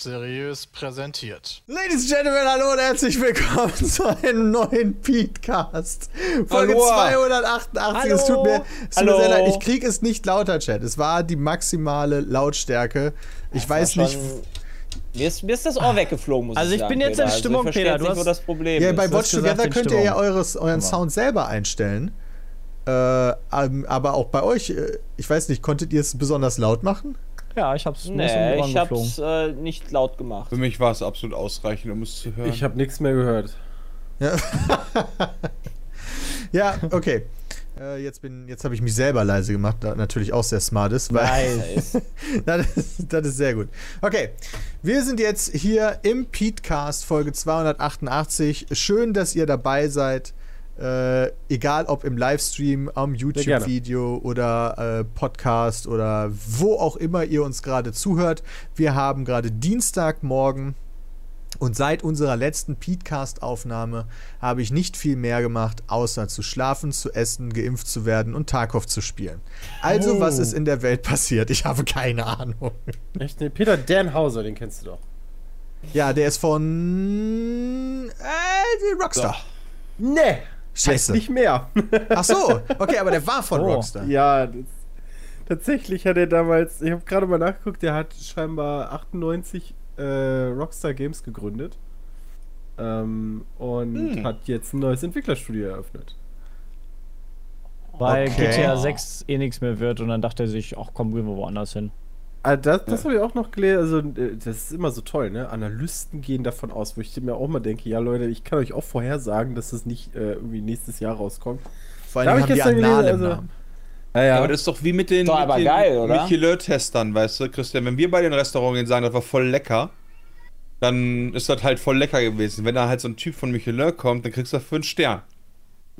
seriös präsentiert. Ladies and Gentlemen, hallo und herzlich willkommen zu einem neuen Petecast. Folge Hallo. 288. Es tut mir, es tut mir Hallo. sehr leid. Ich krieg es nicht lauter, Chat. Es war die maximale Lautstärke. Ich weiß War nicht. Mir ist, mir ist das Ohr weggeflogen, muss Also ich ich sagen. bin jetzt in. Stimmung, also ich Peter, du nicht, wo hast- das Problem Ja, ist. bei Watch Together könnt ihr ja Stimmung. eures, euren Sound selber einstellen. Äh, aber auch bei euch, äh, ich weiß nicht, konntet ihr es besonders laut machen? Ja, ich hab's Nee, ich hab's äh, nicht laut gemacht. Für mich war es absolut ausreichend, um es zu hören. Ich habe nichts mehr gehört. Ja, ja okay. Äh, jetzt bin, jetzt habe ich mich selber leise gemacht, da natürlich auch sehr smart ist. Weil Nice. das, ist, das ist sehr gut. Okay, wir sind jetzt hier im Petecast Folge 288. Schön, dass ihr dabei seid. Äh, egal ob im Livestream, am. YouTube-Video oder äh, Podcast oder wo auch immer ihr uns gerade zuhört. Wir haben gerade Dienstagmorgen und seit unserer letzten Petecast-Aufnahme habe ich nicht viel mehr gemacht, außer zu schlafen, zu essen, geimpft zu werden und Tarkov zu spielen. Also, Oh. was ist in der Welt passiert? Ich habe keine Ahnung. Echt? Nee, Peter Danhauser, den kennst du doch. Ja, der ist von äh, Rockstar. Nee. Scheiße. Nicht mehr. Ach so, okay, aber der war von Oh. Rockstar. ja, das, tatsächlich hat er damals, ich habe gerade mal nachgeguckt, der hat scheinbar 98 äh, Rockstar Games gegründet. Ähm, und Hm. hat jetzt ein neues Entwicklerstudio eröffnet. Weil Okay. GTA 6 eh nichts mehr wird und dann dachte er sich, ach komm, gehen wir woanders hin. Ah, das das habe ich auch noch gelesen. Also, äh, das ist immer so toll, ne? Analysten gehen davon aus, wo ich mir auch mal denke, ja, Leute, ich kann euch auch vorhersagen, dass es nicht äh, irgendwie nächstes Jahr rauskommt. Vor Da allem hab haben ich die gelesen, also- Namen. Ja, ja, aber das ist doch wie mit den, Doch, mit aber den? Michelin-Testern, weißt du, Christian. Wenn wir bei den Restaurants gehen sagen, das war voll lecker, dann ist das halt voll lecker gewesen. Wenn da halt so ein Typ von Michelin kommt, dann kriegst du dafür einen Stern.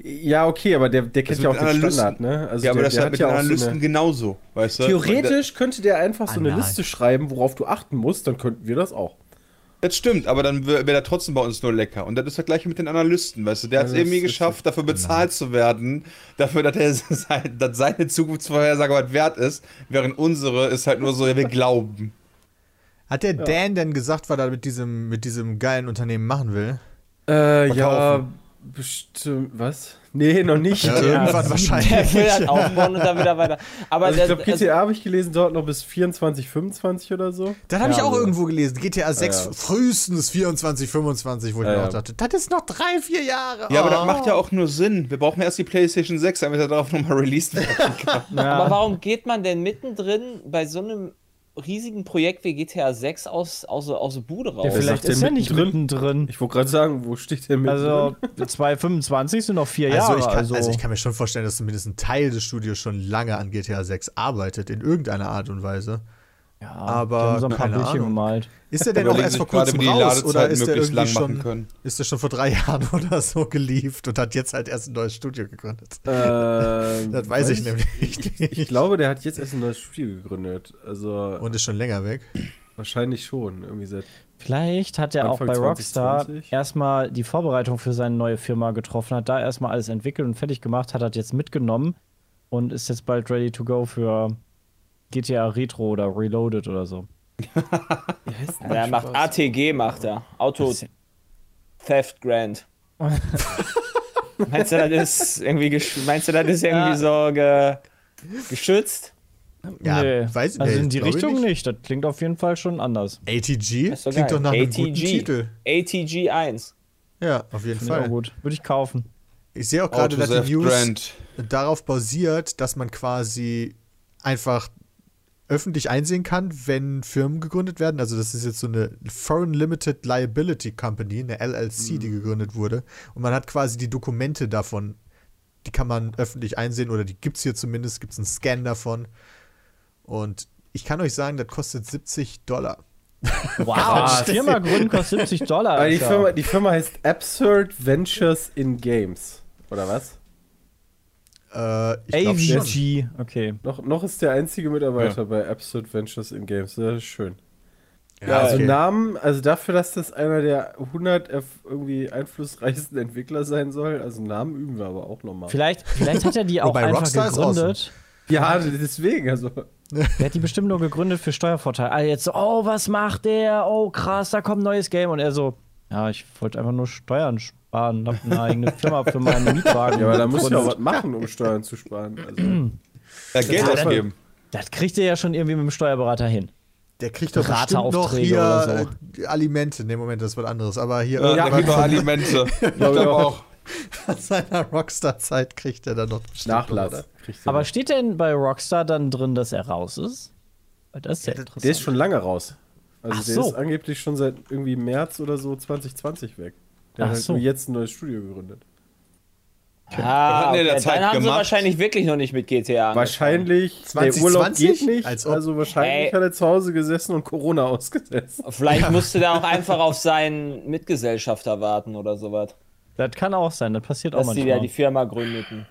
Ja, okay, aber der, der Das kennt ja auch den Analysten- Standard, ne? Also ja, aber der, das ist der halt mit den auch so Analysten eine- genauso, weißt du? Theoretisch könnte der einfach so eine Anal. Liste schreiben, worauf du achten musst, dann könnten wir das auch. Das stimmt, aber dann wäre wär der trotzdem bei uns nur lecker. Und das ist das gleiche mit den Analysten, weißt du? Der hat es Ja, irgendwie geschafft, dafür bezahlt zu werden, dafür, dass, er sein, dass seine Zukunftsvorhersage was wert ist, während unsere ist halt nur so, ja, wir glauben. Hat der Dan denn gesagt, was er mit diesem, mit diesem geilen Unternehmen machen will? Äh, Verkaufen. Bestimmt. Was? Nee, noch nicht. Ja, Ja, irgendwann Der wahrscheinlich. will halt aufbauen und dann wieder weiter. Aber also ich glaube, GTA habe ich gelesen, dort noch bis 24, 25 oder so. Das habe ich Ja, auch also- irgendwo gelesen. GTA 6 ja. frühestens 24, 25, wo ich Ja, mir ja. auch dachte, das ist noch drei, vier Jahre. Ja, aber Oh. das macht ja auch nur Sinn. Wir brauchen erst die PlayStation 6, damit er darauf nochmal released werden kann. Aber warum geht man denn mittendrin bei so einem riesigen Projekt wie GTA 6 aus, aus, aus der Bude raus? Der vielleicht ist er nicht mittendrin? Ich wollte gerade sagen, wo steht der mit? Also 225 sind noch vier Also Jahre. ich, kann, also, also ich kann mir schon vorstellen, dass zumindest ein Teil des Studios schon lange an GTA 6 arbeitet, in irgendeiner Art und Weise. Ja, aber so ein paar keine Ahnung. gemalt. Ist der denn auch erst vor kurzem die raus oder ist der irgendwie schon, können. ist der schon vor drei Jahren oder so gelieft und hat jetzt halt erst ein neues Studio gegründet? Ähm, Das weiß ich nämlich nicht. Ich glaube, der hat jetzt erst ein neues Studio gegründet. Also Und ist schon länger weg. wahrscheinlich schon. Irgendwie seit. Vielleicht hat er auch Anfang bei Rockstar 2020. erstmal die Vorbereitung für seine neue Firma getroffen, hat da erstmal alles entwickelt und fertig gemacht, hat das jetzt mitgenommen und ist jetzt bald ready to go für GTA Retro oder Reloaded oder so. Denn Er macht Spaß? ATG, macht er. Auto Theft Grant. meinst du, das ist irgendwie, gesch- meinst du, das ist irgendwie Ja. so ge geschützt? Ja, nee, weiß also nee, in die ich Richtung nicht. Das klingt auf jeden Fall schon anders. ATG doch klingt geil. doch nach einem guten ATG. Titel. ATG 1. Ja, auf jeden ich auch Fall. gut. Würde ich kaufen. Ich sehe auch gerade, dass die News Brand. darauf basiert, dass man quasi einfach öffentlich einsehen kann, wenn Firmen gegründet werden. Also das ist jetzt so eine Foreign Limited Liability Company, eine LLC, die gegründet wurde. Und man hat quasi die Dokumente davon, die kann man öffentlich einsehen oder die gibt es hier zumindest, gibt es einen Scan davon. Und ich kann euch sagen, das kostet 70 Dollar. Wow, Firma gründen kostet 70 Dollar. Die. Firma, die Firma heißt Absurd Ventures in Games. Oder was? Äh, ich. AVG, okay. Noch, noch ist der einzige Mitarbeiter bei Absurd Ventures in Games. Das ist schön. Ja, Ja, also okay. Namen, also dafür, dass das einer der 100 erf- irgendwie einflussreichsten Entwickler sein soll, also Namen üben wir aber auch nochmal. Vielleicht, vielleicht hat er die auch einfach Rockstar gegründet. Ja, deswegen, also. Der hat die bestimmt nur gegründet für Steuervorteile. Ah, jetzt so, oh, was macht der? Oh, krass, da kommt ein neues Game. Und er so, ja, ich wollte einfach nur Steuern sparen. Hab eine eigene Firma für meinen Mietwagen. Ja, aber da muss ich auch was machen, um Steuern zu sparen. Also, Ja, Geld Ja, dann- ausgeben. Das kriegt ihr ja schon irgendwie mit dem Steuerberater hin. Der kriegt doch bestimmt noch hier oder äh, Alimente. Ne, Moment, das ist was anderes. Aber hier Ja, ja, Alimente. Ich glaube auch. aus seiner Rockstar-Zeit kriegt er dann noch Nachlass. Aber steht denn bei Rockstar dann drin, dass er raus ist? Weil Das ist ja interessant. der ist schon lange raus. Also Ach der so. ist angeblich schon seit irgendwie März oder so 2020 weg. Der Ach hat halt so. nur jetzt ein neues Studio gegründet. Ah, der okay. der Zeit dann haben sie gemacht? wahrscheinlich wirklich noch nicht mit GTA angefangen. Wahrscheinlich, der 2020? Urlaub geht nicht, also wahrscheinlich Ey. hat er zu Hause gesessen und Corona ausgesetzt. Vielleicht musste der auch einfach auf seinen Mitgesellschafter warten oder sowas. Das kann auch sein, das passiert auch Dass die ja manchmal. die Firma gründeten.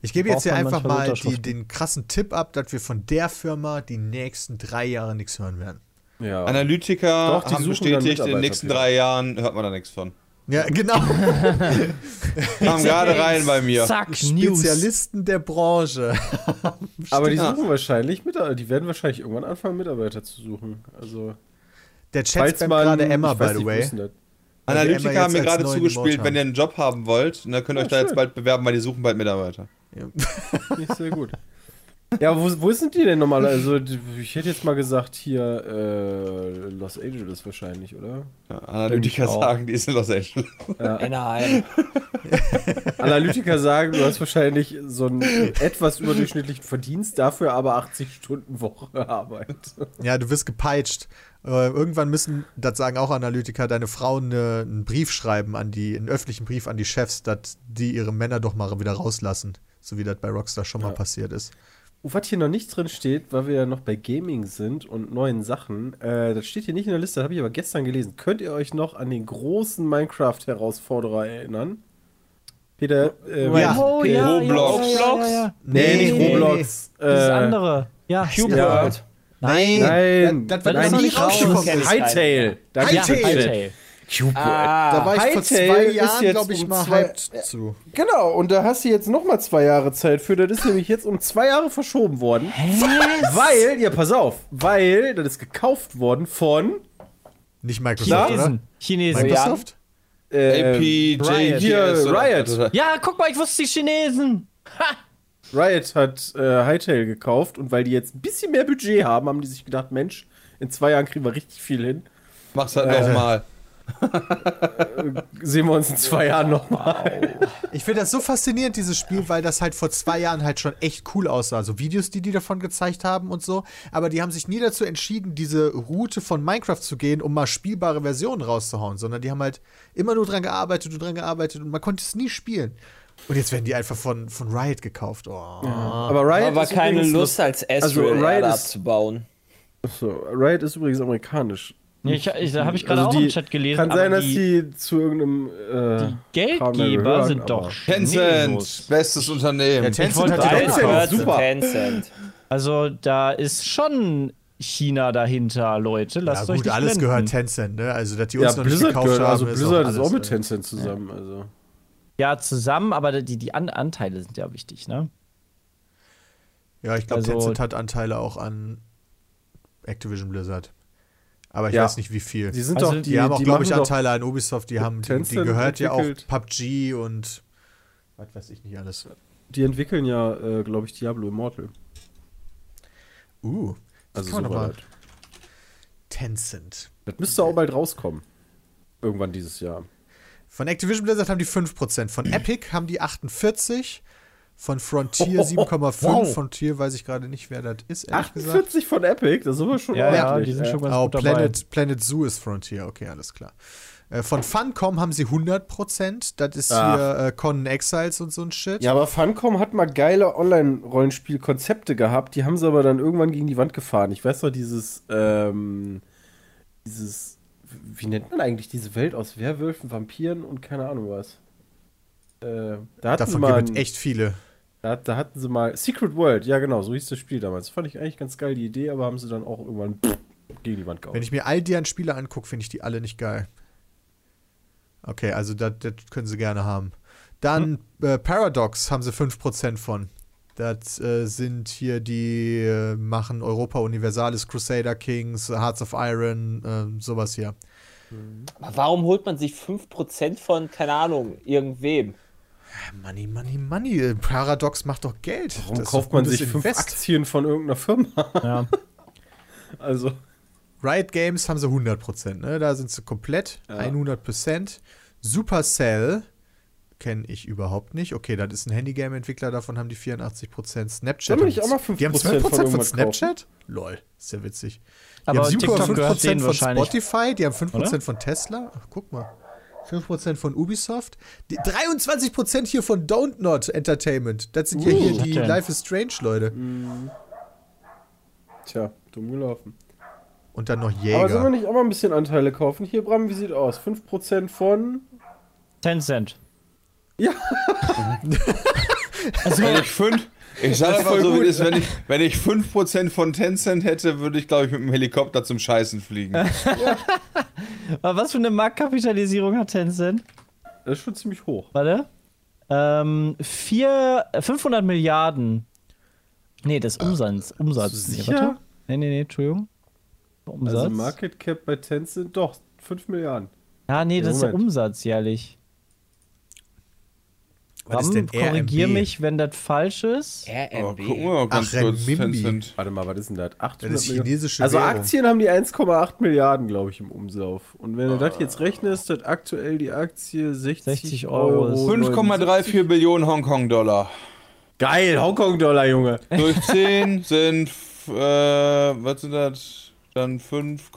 Ich gebe jetzt hier einfach manchmal mal die, den krassen Tipp ab, dass wir von der Firma die nächsten drei Jahre nichts hören werden. Ja. Analytiker Doch, die haben bestätigt, in den nächsten drei Jahren hört man da nichts von. Ja, genau. Kam gerade rein bei mir. Zack, News. Spezialisten der Branche. Aber die Ja. suchen wahrscheinlich Mitarbeiter, die werden wahrscheinlich irgendwann anfangen, Mitarbeiter zu suchen. Also, Der Chat spammt gerade Emma, by the way. ist Analytiker haben mir gerade zugespielt, wenn ihr einen Job haben wollt, dann könnt ihr euch da schön. jetzt bald bewerben, weil die suchen bald Mitarbeiter. Nicht sehr gut. Ja, wo, wo sind die denn nochmal? Also, ich hätte jetzt mal gesagt, hier äh, Los Angeles wahrscheinlich, oder? Ja, Analytiker sagen, die ist in Los Angeles. Anaheim. Analytiker sagen, du hast wahrscheinlich so einen etwas überdurchschnittlichen Verdienst, dafür aber 80 Stunden Woche Arbeit. Ja, du wirst gepeitscht. Äh, irgendwann müssen, das sagen auch Analytiker, deine Frauen eine, einen Brief schreiben an die, einen öffentlichen Brief an die Chefs, dass die ihre Männer doch mal wieder rauslassen. So wie das bei Rockstar schon mal Ja. passiert ist. Oh, was hier noch nicht drin steht, weil wir ja noch bei Gaming sind und neuen Sachen, äh, das steht hier nicht in der Liste, das habe ich aber gestern gelesen. Könnt ihr euch noch an den großen Minecraft-Herausforderer erinnern? Peter, äh, Ja. Oh, ja, Roblox. Ja, ja, ja, ja. Nee, nicht nee, Roblox. Das Äh, andere. Ja, Cube Ja. World. Nein, Nein, das, das das noch nicht. Hightail. Hightail. Hightail. Cube World. Da Ah, war ich vor zwei ist Jahren, jetzt glaube ich, um mal zwei- hyped zu. Genau, und da hast du jetzt nochmal zwei Jahre Zeit für. Das ist nämlich jetzt um zwei Jahre verschoben worden. Weil, ja, pass auf, weil das ist gekauft worden von Nicht Microsoft, oder? Chinesen. Chinesen. Microsoft? äh, Riot. Oder- Riot. Ja, guck mal, ich wusste die Chinesen. Riot hat äh, Hightail gekauft und weil die jetzt ein bisschen mehr Budget haben, haben die sich gedacht, Mensch, in zwei Jahren kriegen wir richtig viel hin. Mach's halt Äh. nochmal. Sehen wir uns in zwei Jahren nochmal. Ich finde das so faszinierend, dieses Spiel, weil das halt vor zwei Jahren halt schon echt cool aussah. So Videos, die die davon gezeigt haben und so. Aber die haben sich nie dazu entschieden, diese Route von Minecraft zu gehen, um mal spielbare Versionen rauszuhauen, sondern die haben halt immer nur dran gearbeitet und dran gearbeitet und man konnte es nie spielen. Und jetzt werden die einfach von, von Riot gekauft. Oh. Aber Riot Aber keine Lust, als also Astral Riot abzubauen. So, Riot ist übrigens amerikanisch. Ja, ich, ich, da habe ich gerade Also auch die- im Chat gelesen. Kann aber sein, dass die, die zu irgendeinem äh, da Geldgeber gehören, sind doch Tencent, bestes Unternehmen. Ja, Tencent hat die Tencent super. Tencent. Also da ist schon China dahinter, Leute. Ja Lasst euch gut, nicht alles blenden. gehört Tencent, ne? Also, dass die uns Ja, noch nicht Blizzard gekauft gehört, haben, also ist Blizzard auch ist alles, auch mit äh, Tencent zusammen. Also. Ja, zusammen, aber die, die An Anteile sind ja wichtig, ne? Ja, ich glaube, Also- Tencent hat Anteile auch an Activision Blizzard. Aber ich Ja. weiß nicht, wie viel. Die sind Also doch, Die, die, haben auch, glaube ich, Anteile an Ubisoft. Die haben, die, die gehört ja auch PUBG und was weiß ich nicht alles. Die entwickeln ja, äh, glaube ich, Diablo Immortal. Uh, das Also kann man so weit. Tencent. Das müsste auch bald rauskommen. Irgendwann dieses Jahr. Von Activision Blizzard haben die 5%. Von Epic haben die 48%. Von Frontier 7,5%. Wow. Frontier weiß ich gerade nicht, wer das ist, ehrlich gesagt. 48 von Epic, das ist aber schon Ja, ja, die sind schon ganz Oh, gut dabei. Planet, Planet Zoo ist Frontier, okay, alles klar. Äh, von Funcom haben sie 100%. Das ist Ach. hier äh, Conan Exiles und so ein Shit. Ja, aber Funcom hat mal geile Online-Rollenspiel-Konzepte gehabt, die haben sie aber dann irgendwann gegen die Wand gefahren. Ich weiß noch, dieses, ähm, dieses, wie nennt man eigentlich diese Welt aus Werwölfen, Vampiren und keine Ahnung was? Äh, da Davon mal gibt es echt viele. Da, da hatten sie mal Secret World, ja genau, so hieß das Spiel damals. Fand ich eigentlich ganz geil, die Idee, aber haben sie dann auch irgendwann gegen die Wand gehauen. Wenn ich mir all deren Spiele angucke, finde ich die alle nicht geil. Okay, also das, das können sie gerne haben. Dann äh, Paradox haben sie 5% von. Das äh, sind hier die äh, machen Europa Universalis, Crusader Kings, Hearts of Iron, äh, sowas hier. Aber warum holt man sich 5% von, keine Ahnung, irgendwem? Money, money, money. Paradox macht doch Geld. Warum Das kauft man sich fünf Invest. Aktien von irgendeiner Firma? Ja. Also, Riot Games haben sie 100%, ne? Da sind sie komplett, 100%. Supercell kenne ich überhaupt nicht. Okay, das ist ein Handygame-Entwickler, davon haben die 84%. Snapchat. Nicht haben- auch mal Die haben 5% 12% von, von Snapchat? Lol, ist ja witzig. Die Aber haben TikTok gehört 7,5% denen von. Spotify, die haben 5% Oder? von Tesla. Ach, guck mal. 5% von Ubisoft. Die 23% hier von Don't Not Entertainment. Das sind ja Uh, hier was die denn? Life is Strange Leute. tja, dumm gelaufen. Und dann noch Aber sollen wir Jäger. nicht auch mal ein bisschen Anteile kaufen? Hier, Bram, wie sieht aus? 5% von. Tencent. Ja. Wenn ich fünf, ich sag Das ist einfach voll so, wie gut. ist, wenn ich, wenn ich 5% von Tencent hätte, würde ich, glaube ich, mit dem Helikopter zum Scheißen fliegen. Aber was für eine Marktkapitalisierung hat Tencent? Das ist schon ziemlich hoch. Warte. Ähm, vier, äh, 500 Milliarden. Nee, das ist Umsatz. Umsatz. Du Nee, sicher? warte. Nee, nee, nee, Entschuldigung. Umsatz. Also Market Cap bei Tencent, doch, 5 Milliarden. ja, nee, das ist der Moment. Umsatz jährlich. Ram, denn korrigier RMB? mich, wenn das falsch ist. Oh, RMB. wir mal ganz Ach, kurz. Tencent. Warte mal, was ist denn das? 800 Das ist chinesische Also Währung. Aktien haben die 1,8 Milliarden, glaube ich, im Umlauf. Und wenn du das jetzt rechnest, hat aktuell die Aktie 60, 60 Euro Euro. ist- 5,34 Billionen Hongkong-Dollar. Geil, Hongkong-Dollar, Junge. Durch 10 sind, äh, was sind das? Dann 5,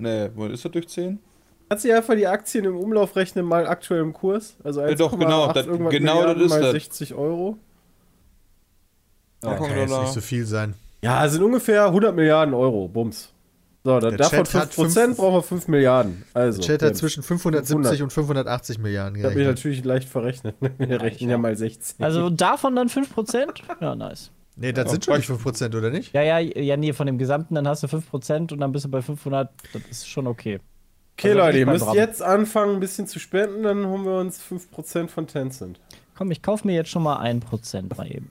ne, wo ist das durch 10? Kannst du dir einfach die Aktien im Umlauf rechnen, mal aktuell im Kurs? Also 1,8 Ja, doch, genau, das- genau Milliarden das ist mal das. 60 Euro. Ja, kann jetzt nicht so viel sein. Ja, es sind ungefähr 100 Milliarden Euro. Bums. So, da, Der davon Chat hat 5% fünf- brauchen wir 5 Milliarden. Also, Chat ja, hat zwischen 570 und 580 Milliarden Ich habe mich gerechnet. natürlich leicht verrechnet. Wir rechnen ja mal 16. Also davon dann 5%? Ja, nice. Nee, das sind schon nicht 5%, oder nicht? Ja, ja, ja, nee, von dem Gesamten, dann hast du 5% und dann bist du bei 500. Das ist schon okay. Okay, Also Leute, ihr bei müsst Bram. jetzt anfangen, ein bisschen zu spenden, dann holen wir uns 5% von Tencent. Komm, ich kauf mir jetzt schon mal 1% mal eben.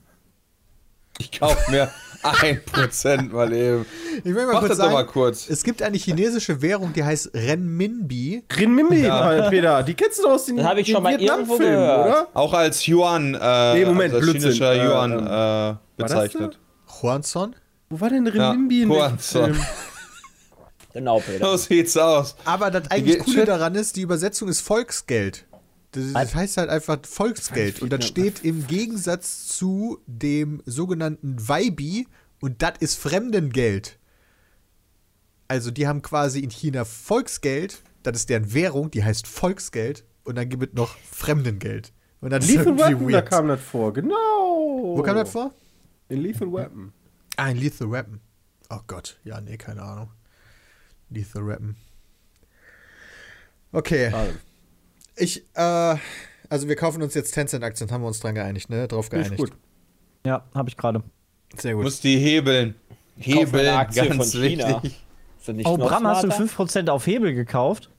Ich kauf mir 1% mal eben. Ich will mal Mach kurz das doch mal sagen, kurz. es gibt eine chinesische Währung, die heißt Renminbi. Renminbi, Peter, die kennst du doch aus den Das hab ich schon mal irgendwo gehört. oder? Auch als Yuan, äh, Nee, Moment, als chinesischer Äh, Yuan äh, das bezeichnet. Huanzon? Wo war denn Renminbi in welchem Huanzon. Film? Genau, Peter. So sieht's aus. Aber das eigentlich Coole daran ist, die Übersetzung ist Volksgeld. Das, das heißt halt einfach Volksgeld. Und das steht im Gegensatz zu dem sogenannten Weibi und das ist Fremdengeld. Also die haben quasi in China Volksgeld, das ist deren Währung, die heißt Volksgeld und dann gibt es noch Fremdengeld. Und ist Lethal Weapon, da kam das vor, genau. Wo kam das vor? In Lethal Weapon. Ah, ein Lethal Weapon. Oh Gott, ja, nee, keine Ahnung. Lethal Weapon. Okay. Also, Ich, äh, also wir kaufen uns jetzt Tencent-Aktien, haben wir uns dran geeinigt, ne? Drauf geeinigt. gut. Ja, habe ich gerade. Sehr gut. musst die hebeln. Hebeln, Aktie ganz von China. wichtig. Ist Oh, Bram, hast du smarter? 5% auf Hebel gekauft?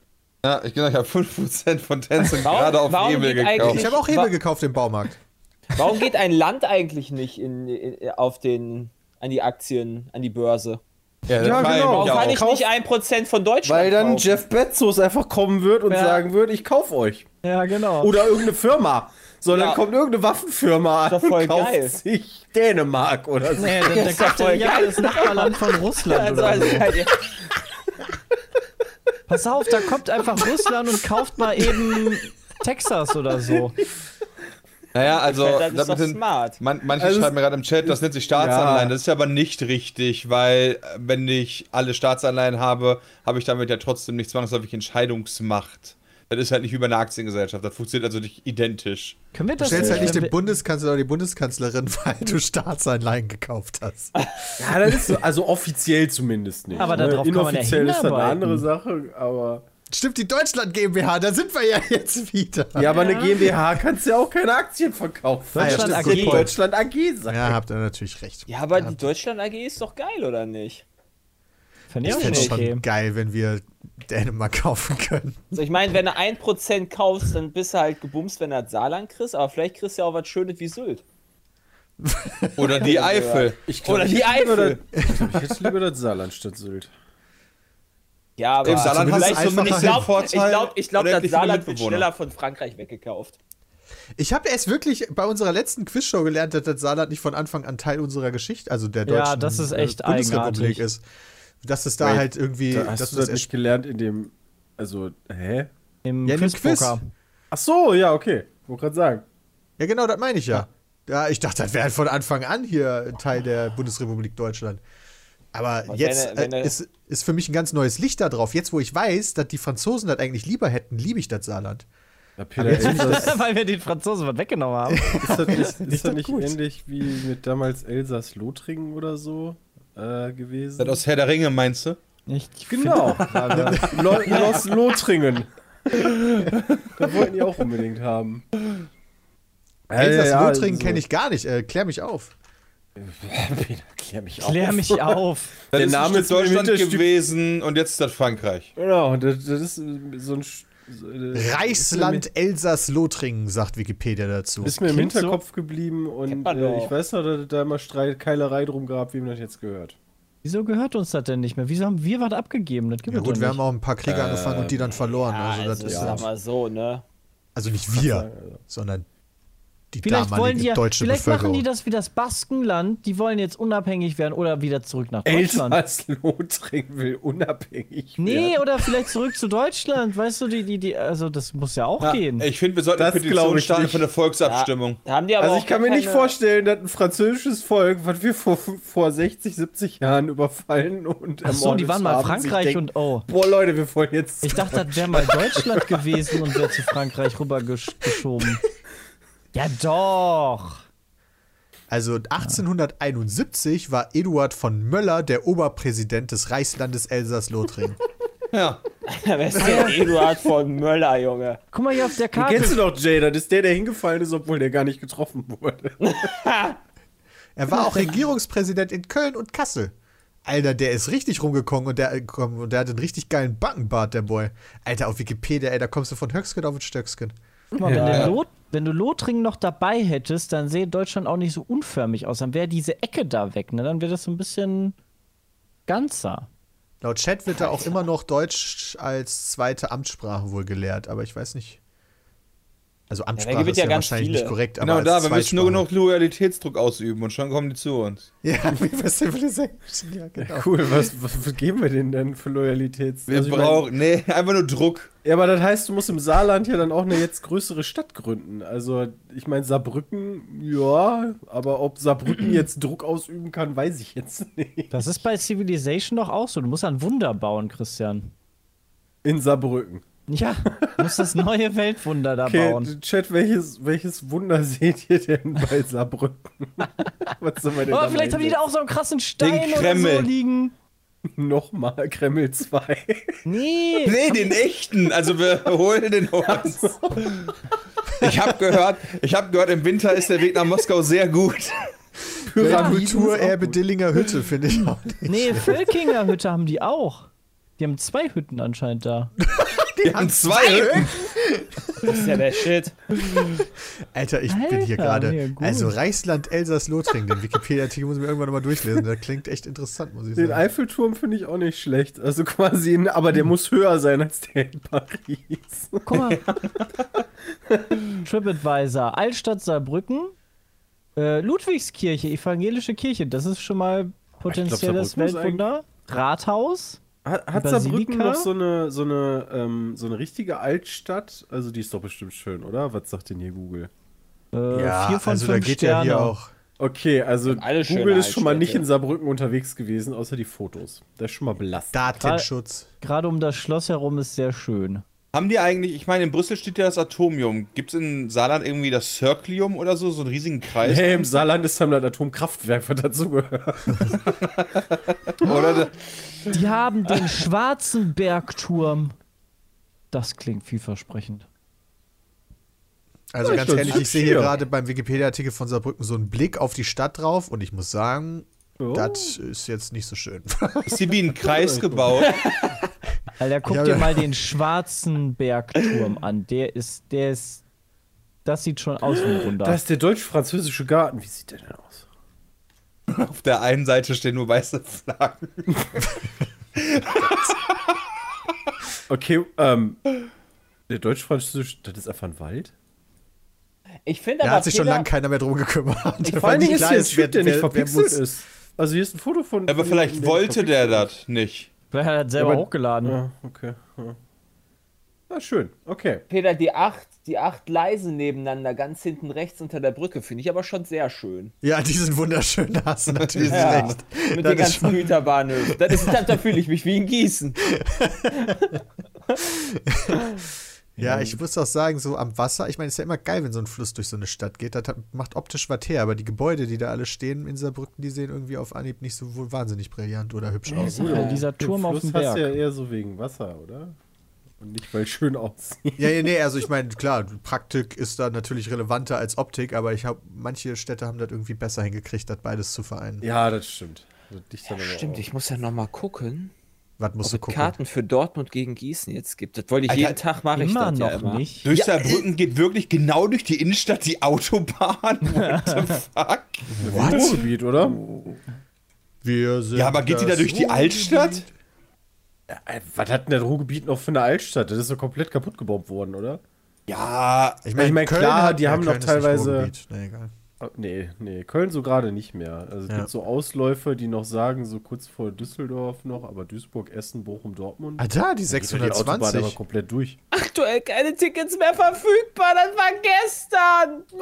Ja, ich genau, ich habe 5% von Tencent gerade auf Hebel gekauft. Ich habe auch Hebel gekauft im Baumarkt. Warum geht ein Land eigentlich nicht in, in, auf den, an die Aktien, an die Börse? Ja, Ja, genau. Warum kann ich nicht ein Prozent von Deutschland Weil dann kaufen? Jeff Bezos einfach kommen wird und Ja. sagen wird, ich kauf euch. Ja, genau. Oder irgendeine Firma. Sondern Ja. kommt irgendeine Waffenfirma an und kauft geil. sich Dänemark oder so. Nee, doch kauft ja voll ja das Nachbarland von Russland also, oder also, so. halt, Pass auf, da kommt einfach Russland und kauft mal eben Texas oder so. Naja, also, das ist doch den- smart. Man, manche Also schreiben mir gerade im Chat, das nennt sich Staatsanleihen. Ja. Das ist aber nicht richtig, weil äh, wenn ich alle Staatsanleihen habe, habe ich damit ja trotzdem nicht zwangsläufig Entscheidungsmacht. Das ist halt nicht wie bei einer Aktiengesellschaft. Das funktioniert also nicht identisch. Können wir Du das stellst halt nicht den Bundeskanzler oder die Bundeskanzlerin, weil du Staatsanleihen gekauft hast. Ja, das ist so, also offiziell zumindest nicht. Aber ne? darauf kann man ja Inoffiziell ist das eine andere Sache, aber. Stimmt, die Deutschland GmbH, da sind wir ja jetzt wieder. Ja, aber eine GmbH kannst ja auch keine Aktien verkaufen. Deutschland Das muss AG. Deutschland AG sein. Ja, habt ihr natürlich recht. Ja, aber die Deutschland AG ist doch geil, oder nicht? Finde Ich ich auch fände es nicht schon okay. geil, wenn wir Dänemark kaufen können. Also ich meine, wenn du 1% kaufst, dann bist du halt gebumst, wenn du das Saarland kriegst, aber vielleicht kriegst du ja auch was Schönes wie Sylt. Oder die Eifel. Ich glaub, Oder ich die lieber Eifel. das- Ich glaube, ich hätte lieber das Saarland statt Sylt. Ja, aber Im Saarland hast du zumindest ich glaube, Vorteil, ich glaub, ich glaub, das Saarland wird schneller von Frankreich weggekauft. Ich habe erst wirklich bei unserer letzten Quizshow gelernt, dass das Saarland nicht von Anfang an Teil unserer Geschichte, also der Ja, deutschen das ist echt äh, Bundesrepublik eigenartig. ist. Dass es da Wait, halt irgendwie. Da dass hast du das das nicht gelernt in dem. Also, hä? Im Ja, in dem Quizpoker. Ach so, ja, okay. Wollte gerade sagen. ja, genau, das meine ich ja. Ja, ich dachte, das wäre halt von Anfang an hier Teil der Bundesrepublik Deutschland. Aber Was, jetzt wenn er- wenn äh, er- ist, ist für mich ein ganz neues Licht da drauf. Jetzt, wo ich weiß, dass die Franzosen das eigentlich lieber hätten, liebe ich das Saarland. Ja, Peter, ist das, Weil wir den Franzosen was weggenommen haben. ist das nicht, ist das doch nicht ähnlich wie mit damals Elsass-Lothringen oder so äh, gewesen? Das aus Herr der Ringe meinst du? Ich Genau. Lo Los Lothringen. da wollten die auch unbedingt haben. Elsass-Lothringen also- kenne ich gar nicht. Äh, klär mich auf. Klär mich auf. Klär mich auf. Der ist Name ist Deutschland gewesen und jetzt ist das Frankreich. Genau, das, das ist so ein. Äh, Reichsland Elsass-Lothringen, sagt Wikipedia dazu. Ist mir im Klingt so- Hinterkopf geblieben und äh, ich weiß noch, dass es da immer Streit, Keilerei drum gab, wem das jetzt gehört. Wieso gehört uns das denn nicht mehr? Wieso haben wir was abgegeben? Das gibt Ja gut, wir nicht. haben auch ein paar Kriege angefangen und die dann verloren. Ja, also, das also, ist ja. sag mal so, ne? also nicht wir, sondern die Vielleicht wollen damalige die ja, deutsche vielleicht machen Bevölkerung. die das wie das Baskenland, die wollen jetzt unabhängig werden oder wieder zurück nach Deutschland. Elsass-Lothringen will unabhängig Nee, werden. oder vielleicht zurück zu Deutschland, weißt du, die, die, die, also das muss ja auch gehen. Ich finde, wir sollten eine Das glaub Petition ich starten nicht. für eine Volksabstimmung. Da haben die aber Also ich kann mir nicht keine- vorstellen, dass ein französisches Volk, was wir vor, vor 60, 70 Jahren überfallen und Ach so, die waren mal Frankreich denkt, und oh. Boah, Leute, wir wollen jetzt. Ich dachte, das wäre mal Deutschland gewesen und wäre zu Frankreich rübergeschoben. Ja, doch. Also 1871 war Eduard von Möller der Oberpräsident des Reichslandes Elsass-Lothringen. Ja. Wer ist denn Eduard von Möller, Junge? Guck mal hier auf der Den kennst du Karte. doch, Jay, das ist der, der hingefallen ist, obwohl der gar nicht getroffen wurde. Er war auch Regierungspräsident in Köln und Kassel. Alter, der ist richtig rumgekommen und der, komm, und der hat einen richtig geilen Backenbart, der Boy. Alter, auf Wikipedia, ey, da kommst du von Höcksken auf den Stöcksken. Guck mal, wenn, Ja. du Lot, wenn du Lothringen noch dabei hättest, dann sähe Deutschland auch nicht so unförmig aus. Dann wäre diese Ecke da weg, ne? Dann wäre das so ein bisschen ganzer. Laut Chat wird da auch immer noch Deutsch als zweite Amtssprache wohl gelehrt, aber ich weiß nicht. Also Amtssprache gibt ist ja ja, ganz wahrscheinlich viele. nicht korrekt, aber Genau da, wir müssen nur genug Loyalitätsdruck ausüben und schon kommen die zu uns. Ja, wie was Ja, genau. Cool, was, was, geben wir denen denn für Loyalitäts? Wir Also brauchen, nee, einfach nur Druck. Ja, aber das heißt, du musst im Saarland ja dann auch eine jetzt größere Stadt gründen. Also, ich meine, Saarbrücken, ja, aber ob Saarbrücken jetzt Druck ausüben kann, weiß ich jetzt nicht. Das ist bei Civilization doch auch so. Du musst ein Wunder bauen, Christian. In Saarbrücken. Ja, du musst das neue Weltwunder da Okay, bauen. Chat, welches, welches Wunder seht ihr denn bei Saarbrücken? Was soll man denn Aber da vielleicht haben die da auch so einen krassen Stein oder so Kreml. liegen. Nochmal Kreml 2. Nee. Nee, den echten. Also wir holen den uns. Ich habe gehört, ich habe gehört, im Winter ist der Weg nach Moskau sehr gut. Kulturerbe Dillinger Hütte, finde ich auch nicht. Nee, Völkinger Hütte haben die auch. Die haben zwei Hütten anscheinend da. Wir haben zwei Hütten. Das ist ja der Shit. Alter, ich bin hier Alter, gerade. Also Reichsland, Elsass-Lothringen, den Wikipedia-Artikel muss ich mir irgendwann nochmal durchlesen. Der klingt echt interessant, muss ich Den sagen. Eiffelturm finde ich auch nicht schlecht. Also quasi, aber der muss höher sein als der in Paris. Guck mal. TripAdvisor, Altstadt Saarbrücken, äh, Ludwigskirche, evangelische Kirche, das ist schon mal potenzielles ist Weltwunder. Rathaus, Hat? Saarbrücken noch so eine, so, eine, ähm, so eine richtige Altstadt? Also die ist doch bestimmt schön, oder? Was sagt denn hier Google? äh, Ja, vier von also da fünf geht Sterne. ja hier auch. Okay, also Google ist schon mal nicht in Saarbrücken unterwegs gewesen, außer die Fotos. Das ist schon mal belastend. Datenschutz. Gerade um das Schloss herum ist sehr schön. Haben die eigentlich, ich meine, in Brüssel steht ja das Atomium. Gibt es in Saarland irgendwie das Circlium oder so, so einen riesigen Kreis? Hey, im Saarland ist dann das Atomkraftwerk, was dazugehört. Oder Die haben den schwarzen Bergturm. Das klingt vielversprechend. Also Ja, ganz ich ehrlich, ich sehe hier hier. gerade beim Wikipedia-Artikel von Saarbrücken so einen Blick auf die Stadt drauf und ich muss sagen, Oh. das ist jetzt nicht so schön. ist hier wie ein Kreis gebaut? Alter, guck Ja, dir mal den schwarzen Bergturm an. Der ist, der ist. Das sieht schon aus wie ein Wunder. Da ist der deutsch-französische Garten. Wie sieht der denn aus? Auf der einen Seite stehen nur weiße Flaggen. Okay, ähm. Der deutsch-französische, das ist einfach ein Wald? Ich finde Da aber hat sich schon lange keiner mehr drum gekümmert. Vor Weil allen Dingen nicht ist hier ein Typ, der nicht verpixelt ist. Also hier ist ein Foto von. Aber vielleicht wollte der das nicht. Wer hat selber Aber- hochgeladen? Ja, okay. Ja. Ah, schön. Okay. Peter, die acht, die acht Leise nebeneinander, ganz hinten rechts unter der Brücke, finde ich aber schon sehr schön. Ja, die sind wunderschön, da hast du natürlich Ja, recht. mit Das den ganzen schon- Güterbahnhöfen. Das ist, da fühle ich mich wie in Gießen. Ja, ich muss auch sagen, so am Wasser, ich meine, es ist ja immer geil, wenn so ein Fluss durch so eine Stadt geht. Das hat, macht optisch was her, aber die Gebäude, die da alle stehen in Saarbrücken, die sehen irgendwie auf Anhieb nicht so wohl wahnsinnig brillant oder hübsch aus. Gut, aber dieser Turm auf dem Berg. du ja eher so wegen Wasser, oder? Und nicht, weil es schön aussieht. Ja, ja, nee, also ich meine, klar, Praktik ist da natürlich relevanter als Optik, aber ich habe, manche Städte haben das irgendwie besser hingekriegt, das beides zu vereinen. Ja, das stimmt. Das aber Stimmt, auch. ich muss ja noch mal gucken, Was musst ob du es gucken? Karten für Dortmund gegen Gießen jetzt gibt. Das wollte ich Alter, jeden Tag mache ich das noch ja immer. nicht. Durch Ja, Saarbrücken geht wirklich genau durch die Innenstadt die Autobahn. What the fuck? Ruhrgebiet, oder? Wir sind Ja, aber geht die da das durch die. Altstadt? Äh, Was hat denn der Ruhrgebiet noch für eine Altstadt? Das ist doch komplett kaputt gebombt worden, oder? Ja, Ich meine, Ich mein, Köln klar, hat, die ja, haben Köln noch teilweise-. Nee, egal. Oh, Nee, nee, Köln so gerade nicht mehr. Also es Ja. gibt so Ausläufer, die noch sagen, so kurz vor Düsseldorf noch, aber Duisburg, Essen, Bochum, Dortmund. Ah, da, die Da geht die Autobahn aber 620. komplett durch. Aktuell keine Tickets mehr verfügbar, das war gestern.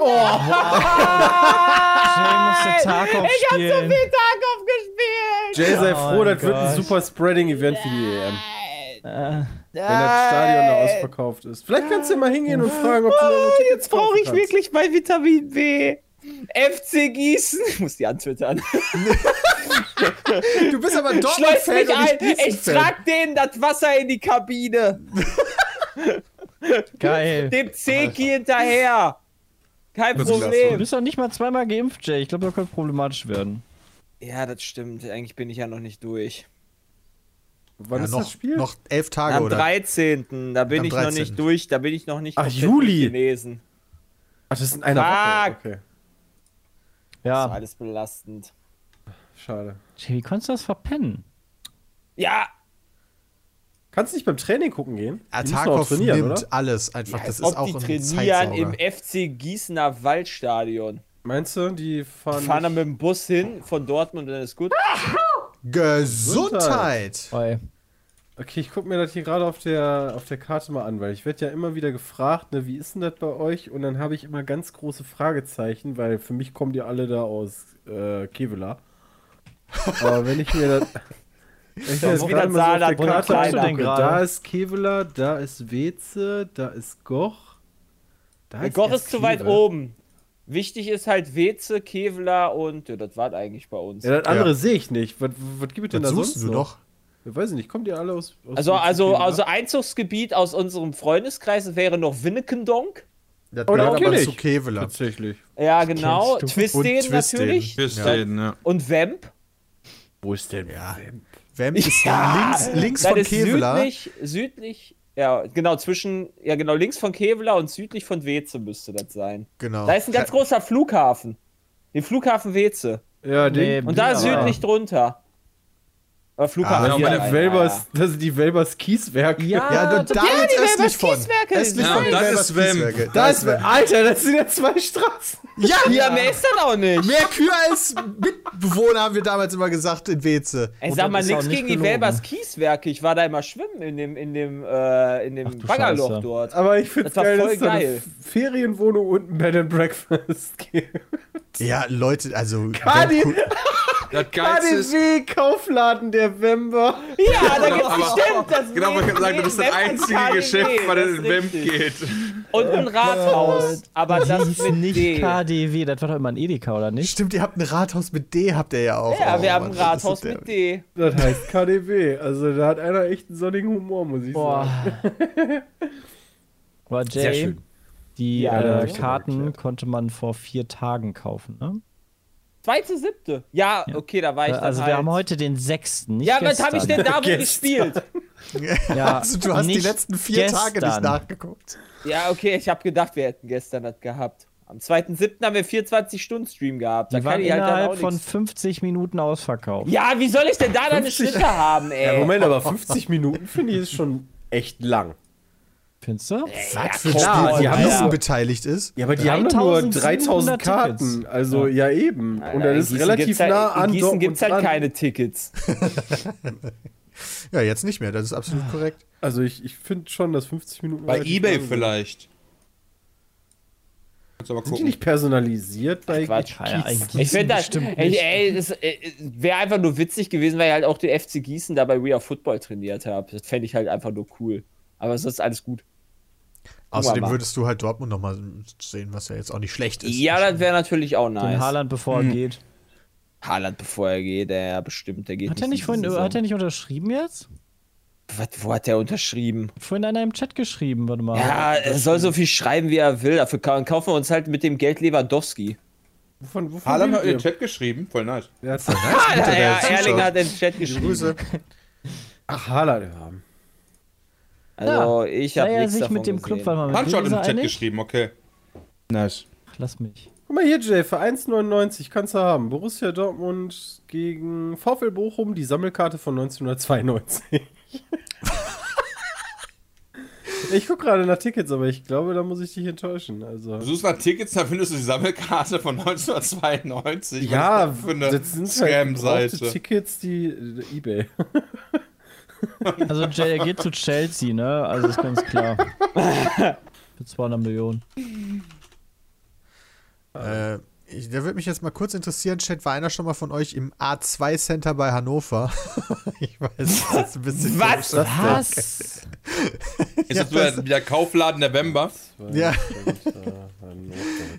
Jay muss den Tag aufspielen. Tag aufgespielt. Jay, sei Oh froh, mein das wird ein super Spreading-Event für die EM. Äh, Wenn das Stadion da ausverkauft ist. Vielleicht kannst du ja mal hingehen und fragen, ob du Tickets Jetzt brauche ich kannst. wirklich mein Vitamin B. FC Gießen. Ich muss die antwittern. Du bist aber Dortmund-Fan mich und ein. Ich trag denen das Wasser in die Kabine. geil. Dem Zeki hinterher. Kein Das ist Du Problem. bist doch nicht mal zweimal geimpft, Jay. Ich glaube, das könnte problematisch werden. Ja, das stimmt. Eigentlich bin ich ja noch nicht durch. Wann Ja, ist noch, das Spiel? noch elf Tage, Am oder? 13. Da bin Am ich noch 13.. nicht durch. Da bin ich noch nicht Ach, Juli. genesen. Ach, das ist in einer Fuck. Woche. Okay, Das ist Ja. alles belastend. schade. Jay, wie konntest du das verpennen? Ja, Kannst du nicht beim Training gucken gehen? Die trainieren, nimmt oder? alles einfach. ja das ist ob auch die trainieren im. FC Gießener Waldstadion. Meinst du, die fahren. Fahren dann mit dem Bus hin von Dortmund und dann ist gut. Gesundheit! Oi. Okay, ich gucke mir das hier gerade auf der, auf der Karte mal an, weil ich werde ja immer wieder gefragt, ne, wie ist denn das bei euch? Und dann habe ich immer ganz große Fragezeichen, weil für mich kommen die alle da aus äh, Kevela. Aber wenn ich mir das. Ich Das das ist gerade wieder mal so auf der Karte angucke, da ist Kevela, da ist Weze, da ist Goch. Da Der Goch ist zu weit oben. Wichtig ist halt Weze, Kevlar und ja, das war eigentlich bei uns. Ja, das andere Ja. sehe ich nicht. Was, was gibt es denn Das da sonst du noch? doch. Ich weiß nicht, kommt ihr alle aus, aus Also, also, Kevela? also Einzugsgebiet aus unserem Freundeskreis wäre noch Winnekendonk. Das gehört den aber zu. Kevela. Tatsächlich. Ja, genau. Twisten Twisten. natürlich. Bis Ja. Und Vamp. Wo ist denn? Ja. Wem ist Ja, links, links Das von ist Kevela? südlich, südlich, ja, genau, zwischen, ja, genau, links von Kevlar und südlich von Weze müsste das sein. Genau. Da ist ein ganz großer Flughafen. Den Flughafen Weze. Ja, den. Und da südlich drunter. Aber Flughafen Ah, ja, ja Welbers, das sind die Welbers Kieswerke. Ja, Ja, da, ja, die östlich Welbers von. Kieswerke. Östlich Ja, von das Welbers ist Wem. Kieswerke. Da ist, Alter, das sind ja zwei Straßen. Ja, Ja, mehr ist das auch nicht. mehr Kühe als Mitbewohner haben wir damals immer gesagt in Weze. Ey, sag mal nichts nicht gegen die gelogen. Welbers Kieswerke. Ich war da immer schwimmen in dem, in dem, äh, in dem du Baggerloch Scheiße. dort. Aber ich finde Das geil, voll dass da eine geil. Ferienwohnung und ein Bed and Breakfast gibt. Ja, Leute, also. Kadi. Das Geilste ist, KDW Kaufladen der Wember. Ja, da gibt's Aber- bestimmt das genau, ich gerade sagen, das ist das einzige KDW, Geschäft, was das in ist richtig. geht. Und ein Rathaus, aber das mit nicht D. KDW, das war doch immer ein Edeka, oder nicht? Stimmt, ihr habt ein Rathaus mit D, habt ihr ja auch. Ja, Oh, wir haben ein Rathaus ist mit D. Das heißt KDW. Also da hat einer echt einen sonnigen Humor, muss ich Boah. sagen. Sehr Jay, schön. die Ja, äh, Karten konnte man vor vier Tagen kaufen, ne? Zweite, siebte. Ja, okay, da war ich dann Also halt. wir haben heute den sechsten, nicht Ja, was gestern. habe ich denn da wohl Gestern. gespielt? Ja, also du hast die letzten vier Tage nicht gestern. nachgeguckt. Ja, okay, ich habe gedacht, wir hätten gestern das gehabt. Am 2.7. haben wir 24-Stunden-Stream gehabt. Da Die kann waren ich halt innerhalb von nichts. 50 Minuten ausverkauft. Ja, wie soll ich denn da deine 50 Schritte haben, ey? Ja, Moment, aber 50 Minuten finde ich ist schon echt lang. Findest du? Was für ein Spiel, die haben ja- beteiligt ist. Ja, aber die haben nur 3700 3000 Karten. Also ja, eben. Und das ist Gießen relativ halt, nah an In Gießen gibt es halt dran. keine Tickets. Ja, jetzt nicht mehr, das ist absolut korrekt. Also ich, ich finde schon, dass 50 Minuten Bei Ebay vielleicht. Kannst du aber Sind die nicht personalisiert bei Quatsch. Ja, ein Ich Gießen finde das, bestimmt ey, nicht. ey, das äh, wäre einfach nur witzig gewesen, weil ich halt auch die FC Gießen da bei We Are Football trainiert habe. Das fände ich halt einfach nur cool. Aber sonst alles gut. Außerdem würdest du halt Dortmund nochmal sehen, was ja jetzt auch nicht schlecht ist. Ja, das wäre natürlich auch Den nice. Haaland, bevor Hm. er geht. Haaland, bevor er geht, der ja bestimmt, der geht Hat er nicht vorhin, Saison. hat er nicht unterschrieben jetzt? Was, wo hat der unterschrieben? Vorhin einer im Chat geschrieben, warte mal. Ja, er soll so viel schreiben, wie er will. Dafür kau- kaufen wir uns halt mit dem Geld Lewandowski. Wovon, wovon Haaland hat in den? Chat geschrieben, voll nice. Wer hat's Ah, der ja, ja. Erling hat in den Chat geschrieben. Grüße. Ach, Haaland, ja. Also, ich Sei habe er nichts sich davon mit dem gesehen. Club, warte mal, mit den Chat einig? geschrieben, okay. Nice. Ach, lass mich. Guck mal hier, Jay, für 1,99 kannst du haben. Borussia Dortmund gegen VfL Bochum, die Sammelkarte von 1992. ich gucke gerade nach Tickets, aber ich glaube, da muss ich dich enttäuschen. Also. Du suchst nach Tickets, da findest du die Sammelkarte von 1992. Ja, das für eine das sind halt. Tickets, die eBay. Also Jay, er geht zu Chelsea, ne? Also ist ganz klar. Für 200 Millionen. Äh, ich, da würde mich jetzt mal kurz interessieren, Chat, war einer schon mal von euch im A2 Center bei Hannover? ich weiß, das ist jetzt ein bisschen Was? komisch. Was? Ist das wieder der Kaufladen der Bemba? Ja.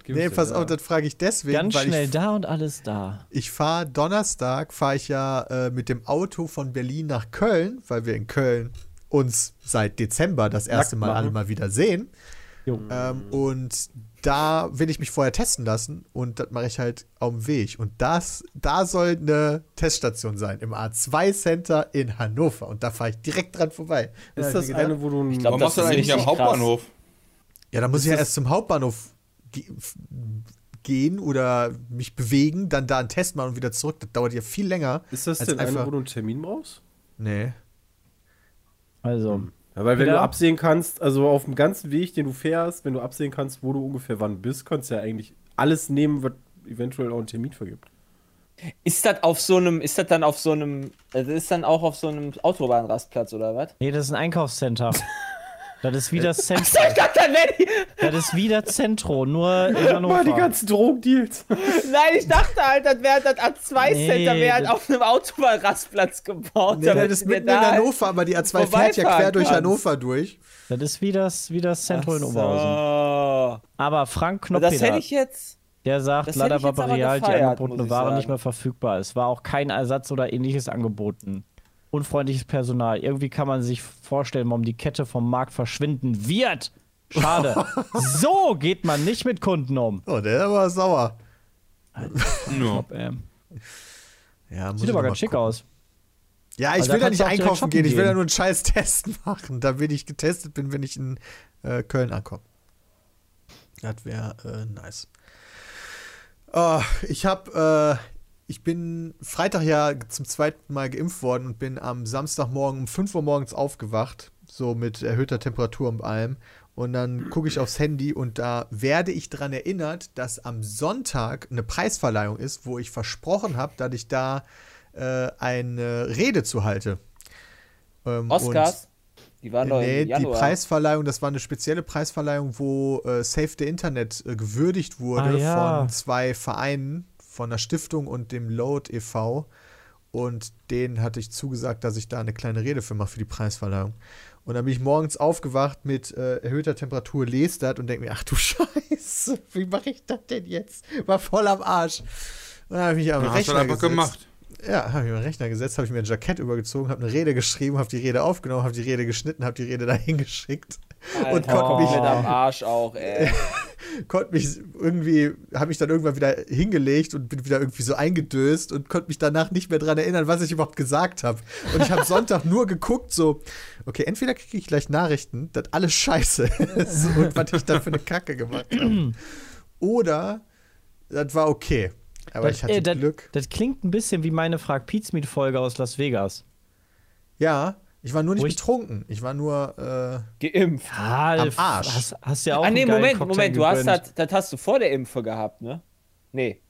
nee, Nee, pass auf, das frage ich deswegen, Ganz weil schnell ich, da und alles da. ich fahre Donnerstag, fahre ich ja äh, mit dem Auto von Berlin nach Köln, weil wir in Köln uns seit Dezember das erste Mal alle mal wieder sehen. Jo. Ähm, und da will ich mich vorher testen lassen und das mache ich halt auf dem Weg. Und das, da soll eine Teststation sein, im A2 Center in Hannover. Und da fahre ich direkt dran vorbei. Da Ist ich das gedacht, eine, wo du ein. glaub, Warum das machst du ist das eigentlich nicht am krass. Hauptbahnhof? Ja, da muss ich ja erst zum Hauptbahnhof ge gehen oder mich bewegen, dann da einen Test machen und wieder zurück. Das dauert ja viel länger. ist das denn eine, einfach- wo du einen Termin brauchst? Nee. Also, Ja, weil wenn Wieder? du absehen kannst, also auf dem ganzen Weg, den du fährst, wenn du absehen kannst, wo du ungefähr wann bist, kannst du ja eigentlich alles nehmen, was eventuell auch einen Termin vergibt. Ist das auf so einem, ist das dann auf so einem, das ist dann auch auf so einem Autobahnrastplatz oder was? nee, das ist ein Einkaufscenter. Das ist wie das So, ich dachte, die, Das ist wie das Zentro, nur in Hannover. Mal die ganzen Drogendeals. nein, ich dachte halt, das wäre das A2-Center, Nee, wäre halt auf einem Autobahnrastplatz gebaut. Nee, das ist mitten da in Hannover, aber die A2 fährt ja quer durch kannst. Hannover durch. Das ist wie das, wie das Zentro in Ach Oberhausen. so. Aber Frank Aber Das hätte ich jetzt. der sagt, leider war Real die angebotene Ware nicht mehr verfügbar. Es war auch kein Ersatz oder ähnliches angeboten. Unfreundliches Personal. Irgendwie kann man sich vorstellen, warum die Kette vom Markt verschwinden wird. Schade. so geht man nicht mit Kunden um. Oh, der war sauer. No. Ähm, Ja, muss sieht aber ganz schick gucken. aus. Ja, ich Also will da nicht einkaufen gehen, ich will da nur einen scheiß Test machen, damit ich getestet bin, wenn ich in äh, Köln ankomme. Das wäre äh, nice. Oh, ich habe, äh, ich bin Freitag ja zum zweiten Mal geimpft worden und bin am Samstagmorgen um 5 Uhr morgens aufgewacht, so mit erhöhter Temperatur und allem. Und dann gucke ich aufs Handy und da werde ich daran erinnert, dass am Sonntag eine Preisverleihung ist, wo ich versprochen habe, dass ich da äh, eine Rede zu halte. Ähm, Oscars? Die waren doch und, nee, im die. Preisverleihung, das war eine spezielle Preisverleihung, wo äh, Save the Internet äh, gewürdigt wurde Ah, ja. von zwei Vereinen von der Stiftung und dem Load e.V. Und denen hatte ich zugesagt, dass ich da eine kleine Rede für mache für die Preisverleihung. Und dann bin ich morgens aufgewacht mit äh, erhöhter Temperatur, lese das und denke mir, ach du Scheiße, wie mache ich das denn jetzt? War voll am Arsch. Und dann habe ich mich am hast du Rechner das einfach gesetzt. gemacht. Ja, habe ich mir Rechner gesetzt, habe ich mir ein Jackett übergezogen, habe eine Rede geschrieben, habe die Rede aufgenommen, habe die Rede geschnitten, habe die Rede dahin geschickt und Alter, konnte mich, mit am Arsch auch, ey. konnte mich irgendwie, habe mich dann irgendwann wieder hingelegt und bin wieder irgendwie so eingedöst und konnte mich danach nicht mehr dran erinnern, was ich überhaupt gesagt habe. Und ich habe Sonntag nur geguckt, so, okay, entweder kriege ich gleich Nachrichten, dass alles scheiße ist und was ich da für eine Kacke gemacht habe. Oder das war okay. Aber ich hatte äh, das, Glück. Das klingt ein bisschen wie meine Frag Pizmeet Folge aus Las Vegas. Ja, ich war nur nicht ich- betrunken. Ich war nur, äh, Geimpft. Ah, Am Arsch. Hast, hast ja auch Ah, nee, Moment, Cocktail Moment, du hast das, das hast du vor der Impfe gehabt, ne? Nee.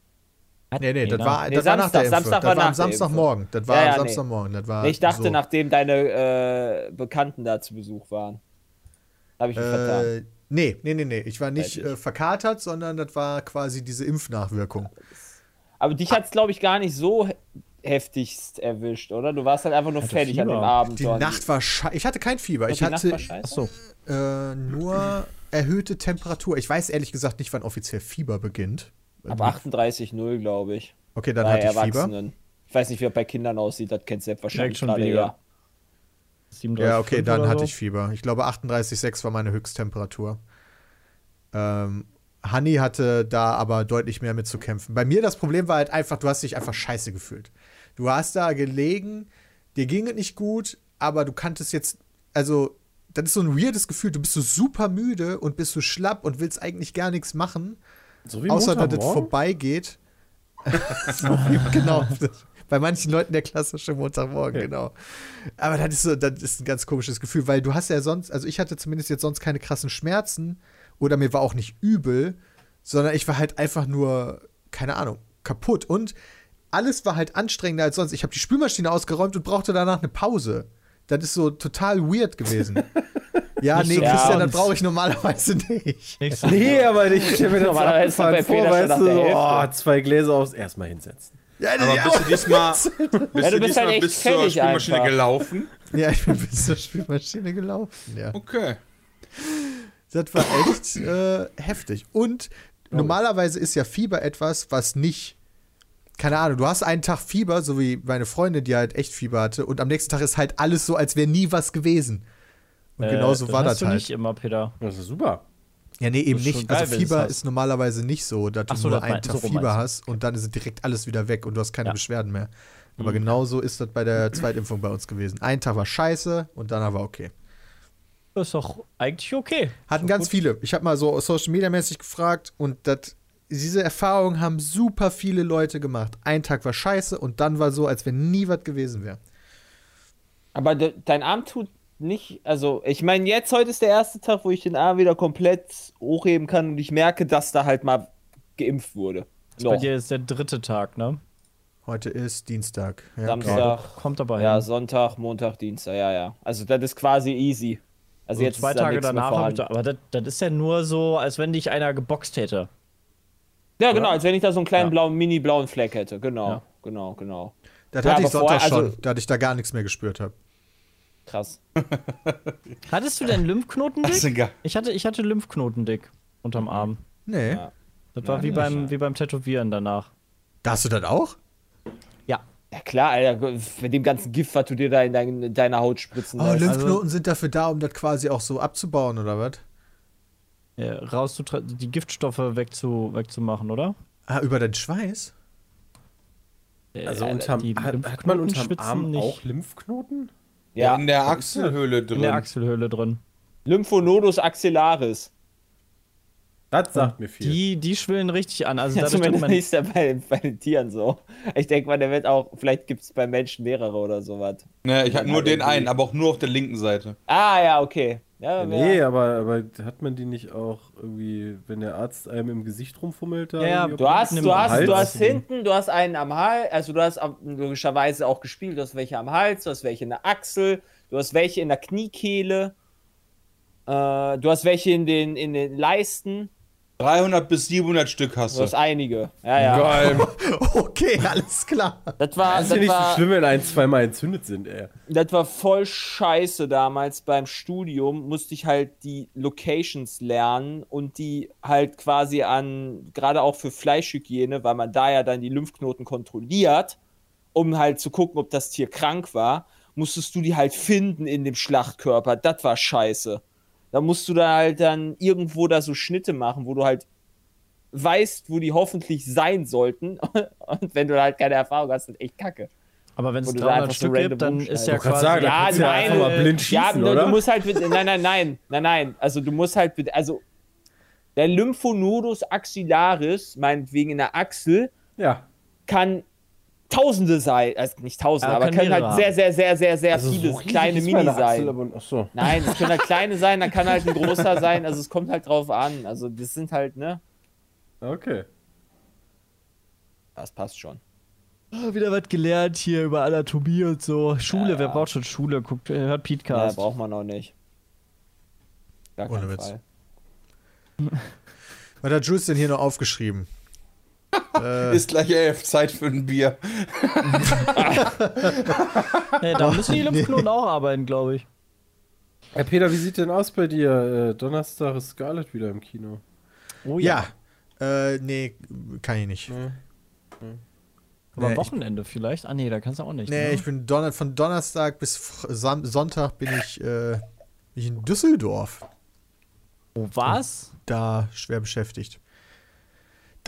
Nee, nee, das ne? war, Nee, das war nach der Samstag, Impfe. Samstag das war war am. Samstagmorgen. Das war Ja, ja. Samstagmorgen. Das war Nee, ich dachte, so. nachdem deine äh, Bekannten da zu Besuch waren. Habe ich mich vertan. Äh, nee, nee, nee, nee. Ich war nicht äh, verkatert, sondern das war quasi diese Impfnachwirkung. Aber dich hat es, glaube ich, gar nicht so he- heftigst erwischt, oder? Du warst halt einfach nur fertig an dem Fieber. Abend. Die dort. Nacht war scheiße. Ich hatte kein Fieber. Doch, Ich die Nacht hatte war scheiße. Achso. äh, nur erhöhte Temperatur. Ich weiß ehrlich gesagt nicht, wann offiziell Fieber beginnt. Ab 38,0 glaube ich. Okay, dann bei hatte ich Fieber. Erwachsenen. Ich weiß nicht, wie das bei Kindern aussieht, das kennst du ja wahrscheinlich schon gerade weniger. eher. 37,5 Ja, okay, dann hatte so. ich Fieber. Ich glaube, 38,6 war meine Höchsttemperatur. Ähm, Honey hatte da aber deutlich mehr mit zu kämpfen. Bei mir das Problem war halt einfach, du hast dich einfach scheiße gefühlt. Du hast da gelegen, dir ging es nicht gut, aber du kanntest jetzt, also, das ist so ein weirdes Gefühl. Du bist so super müde und bist so schlapp und willst eigentlich gar nichts machen, So wie außer dass es vorbeigeht. so wie, genau. Bei manchen Leuten der klassische Montagmorgen, genau. Aber das ist so, das ist ein ganz komisches Gefühl, weil du hast ja sonst, also ich hatte zumindest jetzt sonst keine krassen Schmerzen oder mir war auch nicht übel, sondern ich war halt einfach nur, keine Ahnung, kaputt. Und alles war halt anstrengender als sonst. Ich habe die Spülmaschine ausgeräumt und brauchte danach eine Pause. Das ist so total weird gewesen. ja, Nicht nee, so Christian, das brauche ich normalerweise nicht. Nichts so- Nee, aber ich stelle mir das Normalerweise vor, weißt du, so, oh, zwei Gläser aufs erstmal hinsetzen. Ja, Aber ja, bist du diesmal, bist Ja, du du bist diesmal halt bis zur Spülmaschine einfach. gelaufen? ja, ich bin bis zur Spülmaschine gelaufen, ja. Okay. Das war echt äh, heftig. Und normalerweise ist ja Fieber etwas, was nicht. Keine Ahnung, du hast einen Tag Fieber, so wie meine Freundin, die halt echt Fieber hatte, und am nächsten Tag ist halt alles so, als wäre nie was gewesen. Und Äh, genauso war das du halt. nicht immer, Peter. Das ist super. Ja, nee, eben nicht. geil, also wenn du's Fieber ist normalerweise nicht so, dass du so, nur das einen Tag so Fieber hast und dann ist direkt alles wieder weg und du hast keine Ja. Beschwerden mehr. Aber genauso ist das bei der Zweitimpfung bei uns gewesen. Ein Tag war scheiße und danach war okay. Das ist doch eigentlich okay. Hatten ganz gut. viele. Ich habe mal so Social Media mäßig gefragt und das, diese Erfahrung haben super viele Leute gemacht. Ein Tag war scheiße und dann war so, als wenn nie was gewesen wäre. Aber de dein Arm tut nicht, also ich meine, jetzt heute ist der erste Tag, wo ich den Arm wieder komplett hochheben kann und ich merke, dass da halt mal geimpft wurde. Bei dir ist der dritte Tag, ne? Heute ist Dienstag. Ja, Samstag, Kommt aber ja, hin. Sonntag, Montag, Dienstag, ja, ja. Also das ist quasi easy. Also So jetzt zwei da Tage danach habe ich da, aber das, das ist ja nur so, als wenn dich einer geboxt hätte. Ja, genau, als wenn ich da so einen kleinen Ja. blauen, mini-blauen Fleck hätte. Genau, Ja. genau, genau. Das Ja, hatte ich Sonntag vorher- schon, also- da hatte ich da gar nichts mehr gespürt habe. Krass. Hattest du denn Lymphknoten Das ist dick? egal. Ich hatte, ich hatte Lymphknoten dick unterm Arm. Nee. Ja. Das war wie beim, wie beim Tätowieren danach. Da hast du das auch? Ja. Ja klar, Alter, mit dem ganzen Gift, was du dir da in, dein, in deiner Haut spritzen Oh. Lymphknoten sind dafür da, um das quasi auch so abzubauen, oder was? Ja, raus die Giftstoffe wegzu, wegzumachen, oder? Ah, über den Schweiß? Also Äh, unterm, die hat, hat man unterm schwitzen Arm nicht. auch Lymphknoten? Ja, In der Achselhöhle drin. in der Achselhöhle drin. Lymphonodus axillaris. Das sagt mir viel. Die, die schwillen richtig an. Also Ja, zumindest man, ist ja bei, bei den Tieren so. Ich denke mal, der wird auch, vielleicht gibt es bei Menschen mehrere oder sowas. Ne, ich hatte nur den irgendwie- einen, aber auch nur auf der linken Seite. Ah, ja, okay. Ja, Nee, ja. aber, aber hat man die nicht auch irgendwie, wenn der Arzt einem im Gesicht rumfummelt? Da Ja, Du hast, du hast, Hals. du hast hinten, du hast einen am Hals, also du hast logischerweise auch gespielt, du hast welche am Hals, du hast welche in der Achsel, du hast welche in der Kniekehle, äh, du hast welche in den, in den Leisten. 300 bis 700 Stück hast Du hast du. einige. Ja, ja. Geil. Okay, alles klar. Das war, Das ist das, ja nicht so war, schlimm, wenn ein, zweimal entzündet sind, ey. das war voll scheiße damals beim Studium. Musste ich halt die Locations lernen und die halt quasi an, gerade auch für Fleischhygiene, weil man da ja dann die Lymphknoten kontrolliert, um halt zu gucken, ob das Tier krank war, musstest du die halt finden in dem Schlachtkörper. Das war scheiße. Da musst du da halt dann irgendwo da so Schnitte machen, wo du halt weißt, wo die hoffentlich sein sollten. Und wenn du halt keine Erfahrung hast, ist echt kacke. Aber wenn es Wo du da 300 einfach so Stück random gibt, dann ist ja quasi. gerade sagen, da Ja, ja nein, einfach mal äh, blind ja, schießen, du, oder? du musst halt, mit- nein, nein, nein, nein, nein, also du musst halt, mit- also der Lymphonodus axillaris, meinetwegen in der Achsel, Ja. kann Tausende sein, also nicht Tausende, Ja, aber können können halt mehrere sehr, sehr, sehr, sehr, sehr Also viele so kleine Mini sein. aber- so. Nein, es können halt kleine sein, dann kann halt ein großer sein, also es kommt halt drauf an. Also das sind halt, ne, Okay. das passt schon. Ah, Wieder was gelernt hier über Anatomie und so. Schule, Ja, wer ja. braucht schon Schule? Guckt, äh, hört Ja, Podcast. braucht man auch nicht. Gar Ohne Witz. Fall. Was hat Jules denn hier noch aufgeschrieben? Äh, Ist gleich elf, Zeit für ein Bier. Hey, da müssen die Lymphknoten auch arbeiten, glaube ich. Herr Peter, wie sieht denn aus bei dir? Äh, Donnerstag ist Scarlett wieder im Kino. Oh ja. Äh, nee, kann ich nicht. Nee. Aber am Nee, ich- Wochenende vielleicht? Ah, nee, da kannst du auch nicht. Nee, ne? ich bin Donner von Donnerstag bis Sam Sonntag bin ich, äh, bin ich in Düsseldorf. Oh, was? Da schwer beschäftigt.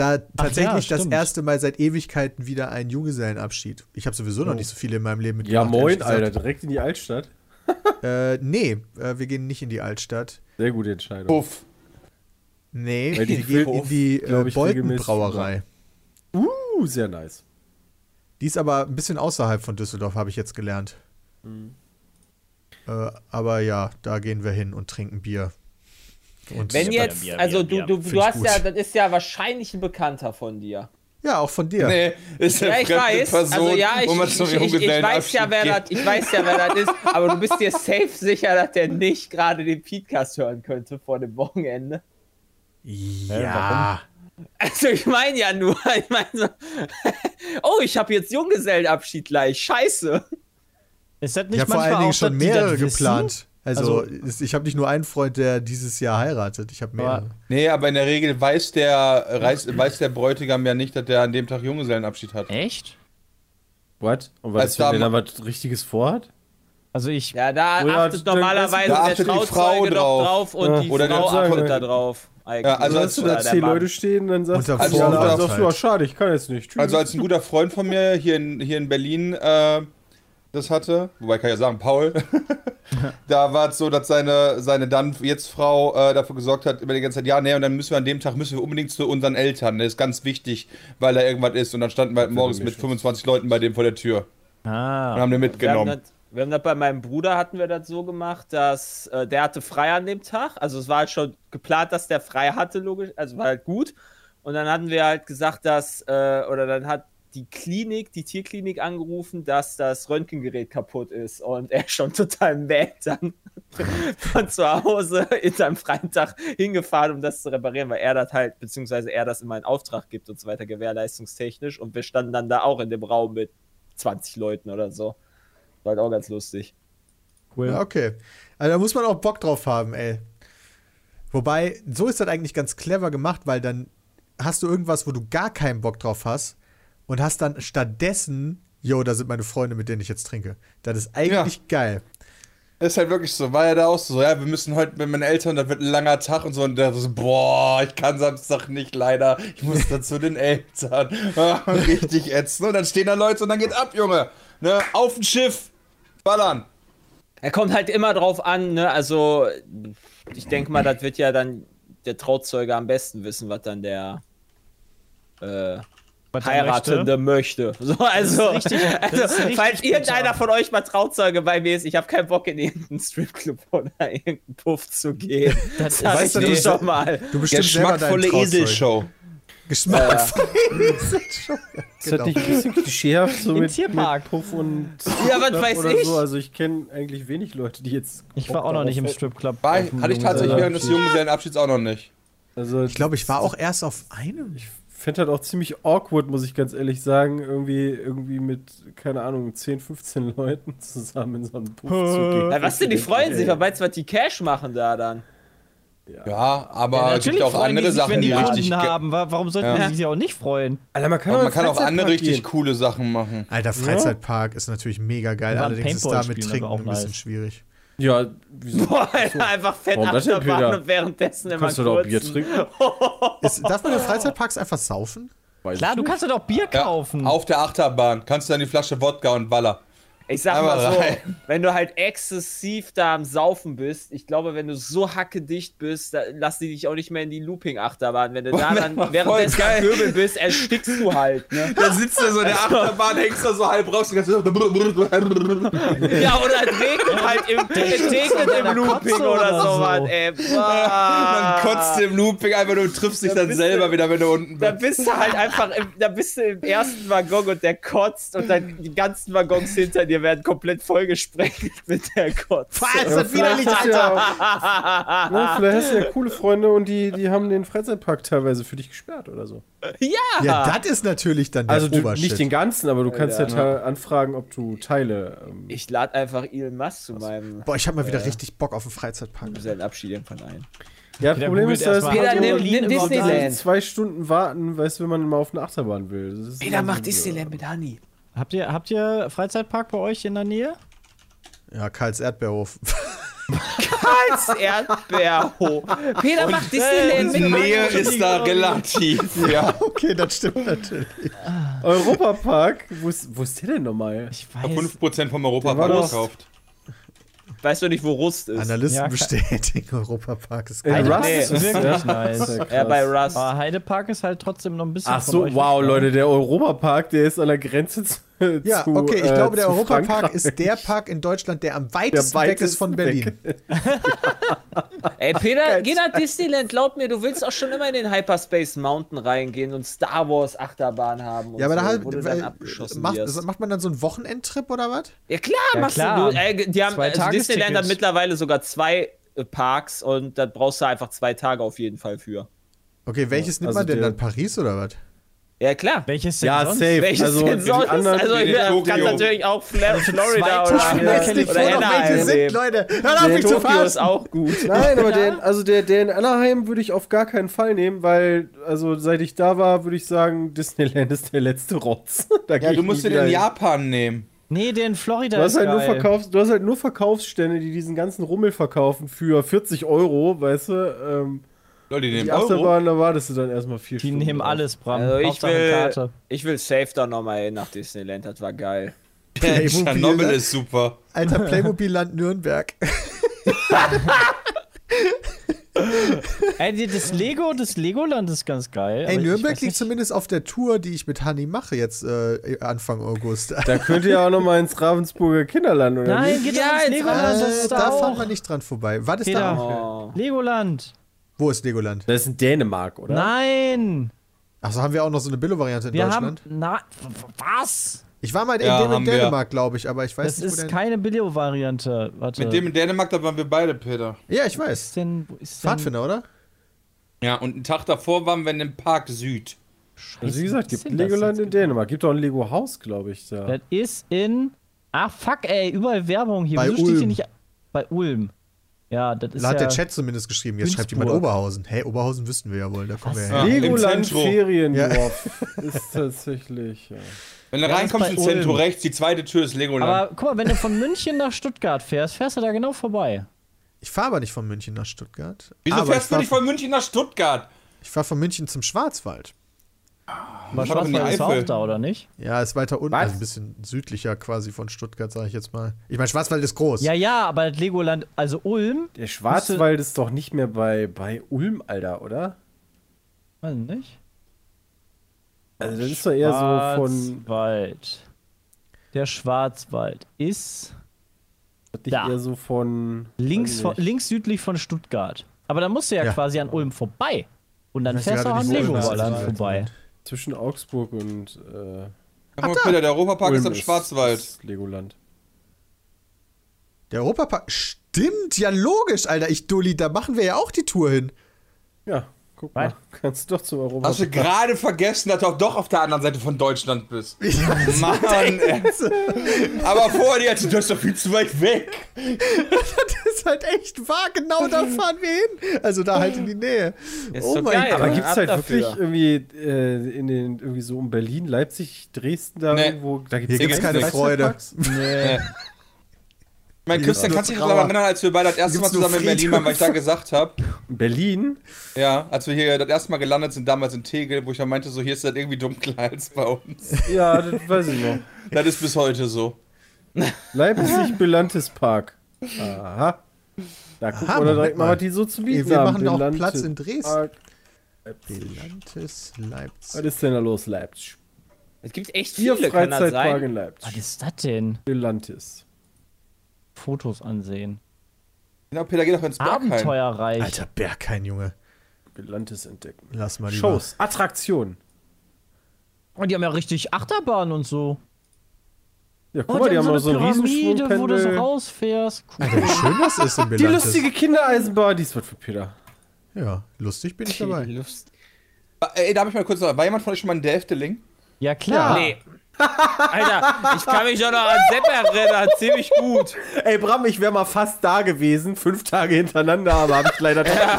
Da tatsächlich das stimmt. erste Mal seit Ewigkeiten wieder ein Junggesellenabschied. Ich habe sowieso noch nicht so viele in meinem Leben Ja, mitgemacht. moin, ehrlich gesagt. Alter. Direkt in die Altstadt. Äh, nee, äh, wir gehen nicht in die Altstadt. Sehr gute Entscheidung. Puff. Nee, wir gehen in die äh, Boltenbrauerei. Uh, sehr nice. Die ist aber ein bisschen außerhalb von Düsseldorf, habe ich jetzt gelernt. Mhm. Äh, aber ja, da gehen wir hin und trinken Bier. Und Wenn jetzt, Bier, also Bier, du, du, Find du hast gut. ja, das ist ja wahrscheinlich ein Bekannter von dir. ja, auch von dir. Nee, ist Ja, ich weiß. Person, also ja, ich, wo man ich, zum ich, ich, ich weiß Junggesellenabschied ja, wer das, ich weiß ja, wer das ist, aber du bist dir safe sicher, dass der nicht gerade den Podcast hören könnte vor dem Wochenende. Ja. Also ich meine ja nur, ich meine so, oh, ich habe jetzt Junggesellenabschied gleich, scheiße. Ist das nicht Ich habe vor manchmal allen Dingen auch, schon mehrere wissen? Also, Also- ich habe nicht nur einen Freund, der dieses Jahr heiratet. Ich habe mehrere. Nee, aber in der Regel weiß der, weiß, weiß der Bräutigam ja nicht, dass der an dem Tag Junggesellenabschied hat. Echt? What? Und was der da was Richtiges vorhat? Also ich. Ja, da achtet dann- normalerweise da der achtet die Frau drauf. drauf und Ja. die Oder der Frau achtet da drauf. Eigentlich. Ja, also als du da der zehn. Leute stehen, dann sagst Unter du, Also sagst du, halt. schade, ich kann jetzt nicht. Tschüss. Also als ein guter Freund von mir hier in, hier in Berlin äh, das hatte, wobei kann ich ja sagen, Paul, da war es so, dass seine, seine dann jetzt Frau äh, dafür gesorgt hat, über die ganze Zeit, ja, nee, und dann müssen wir an dem Tag müssen wir unbedingt zu unseren Eltern. Das ist ganz wichtig, weil da irgendwas ist. Und dann standen wir halt morgens mit 25 Leuten bei dem vor der Tür und Ah. haben den Wir haben, mitgenommen. das, wir haben das bei meinem Bruder hatten wir das so gemacht, dass äh, der hatte frei an dem Tag. Also es war halt schon geplant, dass der frei hatte, logisch. Also war halt gut. Und dann hatten wir halt gesagt, dass, äh, oder dann hat die Klinik, die Tierklinik angerufen, dass das Röntgengerät kaputt ist. Und er schon total mad dann von zu Hause in seinem freien Tag hingefahren, um das zu reparieren, weil er das halt, beziehungsweise er das immer in Auftrag gibt und so weiter, gewährleistungstechnisch. Und wir standen dann da auch in dem Raum mit 20 Leuten oder so. War halt auch ganz lustig. Cool. Ja, okay. Also da muss man auch Bock drauf haben, ey. Wobei, so ist das eigentlich ganz clever gemacht, weil dann hast du irgendwas, wo du gar keinen Bock drauf hast und hast dann stattdessen, yo, da sind meine Freunde, mit denen ich jetzt trinke. Das ist eigentlich geil. Ist halt wirklich so, war ja da auch so, ja, wir müssen heute mit meinen Eltern, das wird ein langer Tag und so, und der so, boah, ich kann Samstag nicht leider, ich muss da zu den Eltern. Ah, Richtig ätzend. Und dann stehen da Leute und dann geht's ab, Junge. Ne, auf ein Schiff, ballern. Er kommt halt immer drauf an, ne? Also, ich denke mal, das wird ja dann der Trauzeuge am besten wissen, was dann der äh, Heiratende möchte. So, also, richtig- das also falls irgendeiner von euch mal Trauzeuge bei mir ist, ich habe keinen Bock in irgendeinen Stripclub oder irgendeinen Puff zu gehen. Das Sag weißt du, du- schon mal. Du deinen Geschmackvolle Trauzeugen. Eselshow. Geschmackvolle Eselshow. Ist das nicht ein bisschen klischeehaft so Im mit, Tierpark. mit Puff und Ja, was weiß oder ich? so? Also ich kenne eigentlich wenig Leute, die jetzt Ich war auch noch nicht im Stripclub. Hatte ich tatsächlich während des Junggesellenabschied. Junggesellenabschieds auch noch nicht. Also, Ich glaube, ich war auch erst auf einem. Ich fände halt auch ziemlich awkward, muss ich ganz ehrlich sagen, irgendwie, irgendwie mit, keine Ahnung, 10, 15 Leuten zusammen in so einen Puff zu gehen. Ja, was denn, die freuen sich, weiß, was die Cash machen da dann. Ja, aber Ja, es gibt auch freuen andere die sich, Sachen, wenn die die richtig. Haben. Wa- Warum sollten Ja. die sich auch nicht freuen? Alter, man kann, man kann auch andere Freizeitpark richtig gehen. coole Sachen machen. Alter, Freizeitpark ist natürlich mega geil. Allerdings ist da mit Trinken auch ein bisschen nice. schwierig. Ja, wieso? Boah, Alter, einfach fett Warum das denn, Achterbahn und währenddessen immer Kannst du doch. Bier trinken? Ist, darf man in Freizeitparks einfach saufen? Weiß Klar, du kannst ja doch Bier Ja, kaufen. auf der Achterbahn kannst du dann die Flasche Wodka und Baller. Ich sag mal so, wenn du halt exzessiv da am Saufen bist, ich glaube, wenn du so hackedicht bist, da lass die dich auch nicht mehr in die Looping-Achterbahn. Wenn du da dann währenddessen geil. am Pöbel bist, erstickst du halt, ne? Da sitzt er so in der Achterbahn, hängst da so halb raus. und kannst- Ja, oder es regnet halt im, regnet im Looping oder oder sowas, so. ey. Man kotzt im Looping einfach, du triffst dich Da dann selber du- wieder, wenn du unten Da bist. bist du halt einfach, im, da bist du im ersten Waggon und der kotzt und dann die ganzen Waggons hinter dir werden komplett vollgesprengt mit der Kotze. Was? Ja, Das widerlich, Alter! ja, ne, vielleicht hast du ja coole Freunde und die, die haben den Freizeitpark teilweise für dich gesperrt oder so. Ja! Ja, das ist natürlich dann der Also du, nicht den ganzen, aber du kannst ja, ta- anfragen, ob du Teile. Ähm, Ich lade einfach Elon Musk zu meinem Boah, ich habe mal wieder richtig Bock auf einen Freizeitpark. seinen Abschied irgendwann ein. ja, Peter Problem ist, da ist erst mal. Peter, nimm- immer- nimm immer Disneyland. zwei Stunden warten, weißt du, wenn man mal auf eine Achterbahn will. Das ist Peter macht Disneyland mit Honey. Habt ihr, habt ihr Freizeitpark bei euch in der Nähe? Ja, Karls Erdbeerhof. Als Erdbeerhof. Peter macht Disneyland mit Nähe ist da relativ, ja. okay, das stimmt natürlich. Europapark, wo ist, wo ist der denn nochmal? Ich Ich hab weiß. 5% vom Europapark gekauft. Weißt du nicht, wo Rust ist? Analysten Ja, bestätigen, Europapark ist In geil. Rust nee. ist Wirklich ja? nice. Ja, bei Rust. Aber Heidepark ist halt trotzdem noch ein bisschen. Ach von so, euch wow? Leute, der Europapark, der ist an der Grenze zu. Ja, zu, okay, ich äh, glaube, der zu Europapark Frankreich. ist der Park in Deutschland, der am weitesten weg ist von Berlin. Ey, Peter, geh nach Disneyland. Glaub mir, du willst auch schon immer in den Hyperspace Mountain reingehen und Star Wars Achterbahn haben. Und Ja, aber da so, halt, wo du dann abgeschossen macht, wirst. macht man dann so einen Wochenendtrip oder was? Ja klar, Ja, machst klar. du. Äh, die haben, Zwei also Disneyland hat mittlerweile sogar zwei äh, Parks und da brauchst du einfach zwei Tage auf jeden Fall für. Okay, welches nimmt also man denn der- dann? Paris oder was? Ja, klar. Welches denn Ja, sonst? safe. Welches also, denn die sonst? anderen- also ich kann natürlich auch Fla Florida Zwei oder, Tage oder, oder Anaheim welche sind. Leute. Hör auf, mich zu Tokio ist verarschen. auch gut. Nein, aber den, also der, der in Anaheim würde ich auf gar keinen Fall nehmen, weil, also seit ich da war, würde ich sagen, Disneyland ist der letzte Rotz. Da Ja, du musst den hin. Japan nehmen. Nee, den Florida Du hast, ist halt nur. Verkaufs-, du hast halt nur Verkaufsstände, die diesen ganzen Rummel verkaufen für 40 Euro, weißt du? Ähm, Leute, die die nehmen Euro. Achterbahn, da wartest du dann erstmal vier Die Stunden. nehmen drauf. alles, Bram. Also ich will, Karte. ich will safe da nochmal hin nach Disneyland, das war geil. Playmobil, Tschernobyl ne? ist super. Alter, Playmobil-Land Nürnberg. Ey, die- das Lego, das Legoland ist ganz geil. Ey, Nürnberg liegt nicht- zumindest auf der Tour, die ich mit Hani mache jetzt äh, Anfang August. Da könnt ihr auch nochmal ins Ravensburger Kinderland, oder Nein, nicht? geht Ja, ja, ins Legoland, das Äh, ist da da fahren auch. wir nicht dran vorbei. Was ist Peter. da? Oh. Legoland. Wo ist Legoland? Das ist in Dänemark, oder? Nein. Achso, haben wir auch noch so eine Billo-Variante in Wir Deutschland? haben. Na, was? Ich war mal in, Ja, dem in wir. Dänemark, glaube ich, aber ich weiß Das nicht, wo ist keine Billo-Variante. Warte. Mit dem in Dänemark, da waren wir beide, Peter. Ja, ich weiß. ist denn, ist denn Pfadfinder, oder? Ja, und einen Tag davor waren wir in dem Park Süd. Also wie gesagt, gibt das Legoland in Dänemark. Gibt auch ein Lego-Haus, glaube ich, da. Das ist in. Ah, fuck, ey, überall Werbung hier. Bei Wieso steht hier Ulm. nicht. Bei Ulm. Ja, das ist Da hat ja. der Chat zumindest geschrieben. Jetzt schreibt jemand Günzburg. Oberhausen. Hey, Oberhausen wüssten wir ja wohl. Da kommen wir Ja. her. Legoland. Feriendorf ist tatsächlich. Ja. Wenn du Ja, reinkommst ist ins Zentrum rechts, die zweite Tür ist Legoland. Aber guck mal, wenn du von München nach Stuttgart fährst, fährst du da genau vorbei. Ich fahre aber nicht von München nach Stuttgart. Wieso aber fährst ich du nicht von München nach Stuttgart? Ich fahre von München zum Schwarzwald. Aber Schwarzwald ist auch da, oder nicht? Ja, ist weiter unten, also ein bisschen südlicher quasi von Stuttgart, sage ich jetzt mal. Ich meine, Schwarzwald ist groß. Ja, ja, aber das Legoland, also Ulm, Der Schwarzwald ist doch nicht mehr bei, bei Ulm, Alter, oder? weiß nicht. Also das ist doch eher so von. Schwarzwald. Der Schwarzwald ist Nicht Da. eher so von. links, von, links südlich von Stuttgart. Aber dann musst du ja, Ja. quasi an Ulm vorbei. Und dann fährst du auch an. Legoland vorbei. Zwischen Augsburg und. Äh, Guck mal, Peter, der Europapark ist am Schwarzwald. ist Legoland. Der Europapark. Stimmt, ja logisch, Alter. Ich Dulli, da machen wir ja auch die Tour hin. Ja, Guck mal, kannst doch zum Europa. Hast du gerade vergessen, dass du auch doch auf der anderen Seite von Deutschland bist? Mann, ey. Aber vor dir, du bist doch viel zu weit weg. Das ist halt echt wahr, genau da fahren wir hin. Also da halt in die Nähe. Ist Oh so mein geil. Aber Gott. gibt es halt dafür. wirklich irgendwie äh, in den irgendwie so um Berlin, Leipzig, Dresden da Nee. irgendwo? Da Hier gibt's keine Freude. Nee. Ich meine, Christian, du dich Trauer. daran erinnern, als wir beide das erste Mal zusammen in Berlin waren, weil ich da gesagt habe, Berlin? ja, als wir hier das erste Mal gelandet sind, damals in Tegel, wo ich dann meinte, so hier ist das irgendwie dunkler als bei uns. Ja, das weiß ich noch. Das ist bis heute so. Leipzig Belantes Park. Aha. Da gucken Aha, wir direkt mal, was die so zu bieten Wir haben. machen auch Belantes Platz in Dresden. Park. Belantes Was Leipzig. ist denn da los, Leipzig? Es gibt echt Vier viele, kann das Freizeitpark sein? in Was Leipzig. ist das denn? Belantes. Fotos ansehen. Genau, Peter, geh doch ins Bergheim. Abenteuerreich. Alter, Berghain, Junge. Belantes entdecken. Lass mal lieber. Shows, Attraktionen. Und die haben ja richtig Achterbahn und so. Ja, guck Oh, mal, die haben so noch so einen eine Pyramide, wo du so rausfährst. Cool. Alter, wie schön das ist in Die lustige Kindereisenbahn, die ist was für Peter. Ja, lustig bin ich dabei. Lust. Ey, darf ich mal kurz sagen, war jemand von euch schon mal in der Efteling? Ja, klar. Nee. Alter, ich kann mich doch noch an Sepp erinnern, ziemlich gut. Ey, Bram, ich wäre mal fast da gewesen, fünf Tage hintereinander, aber habe ich leider Ja,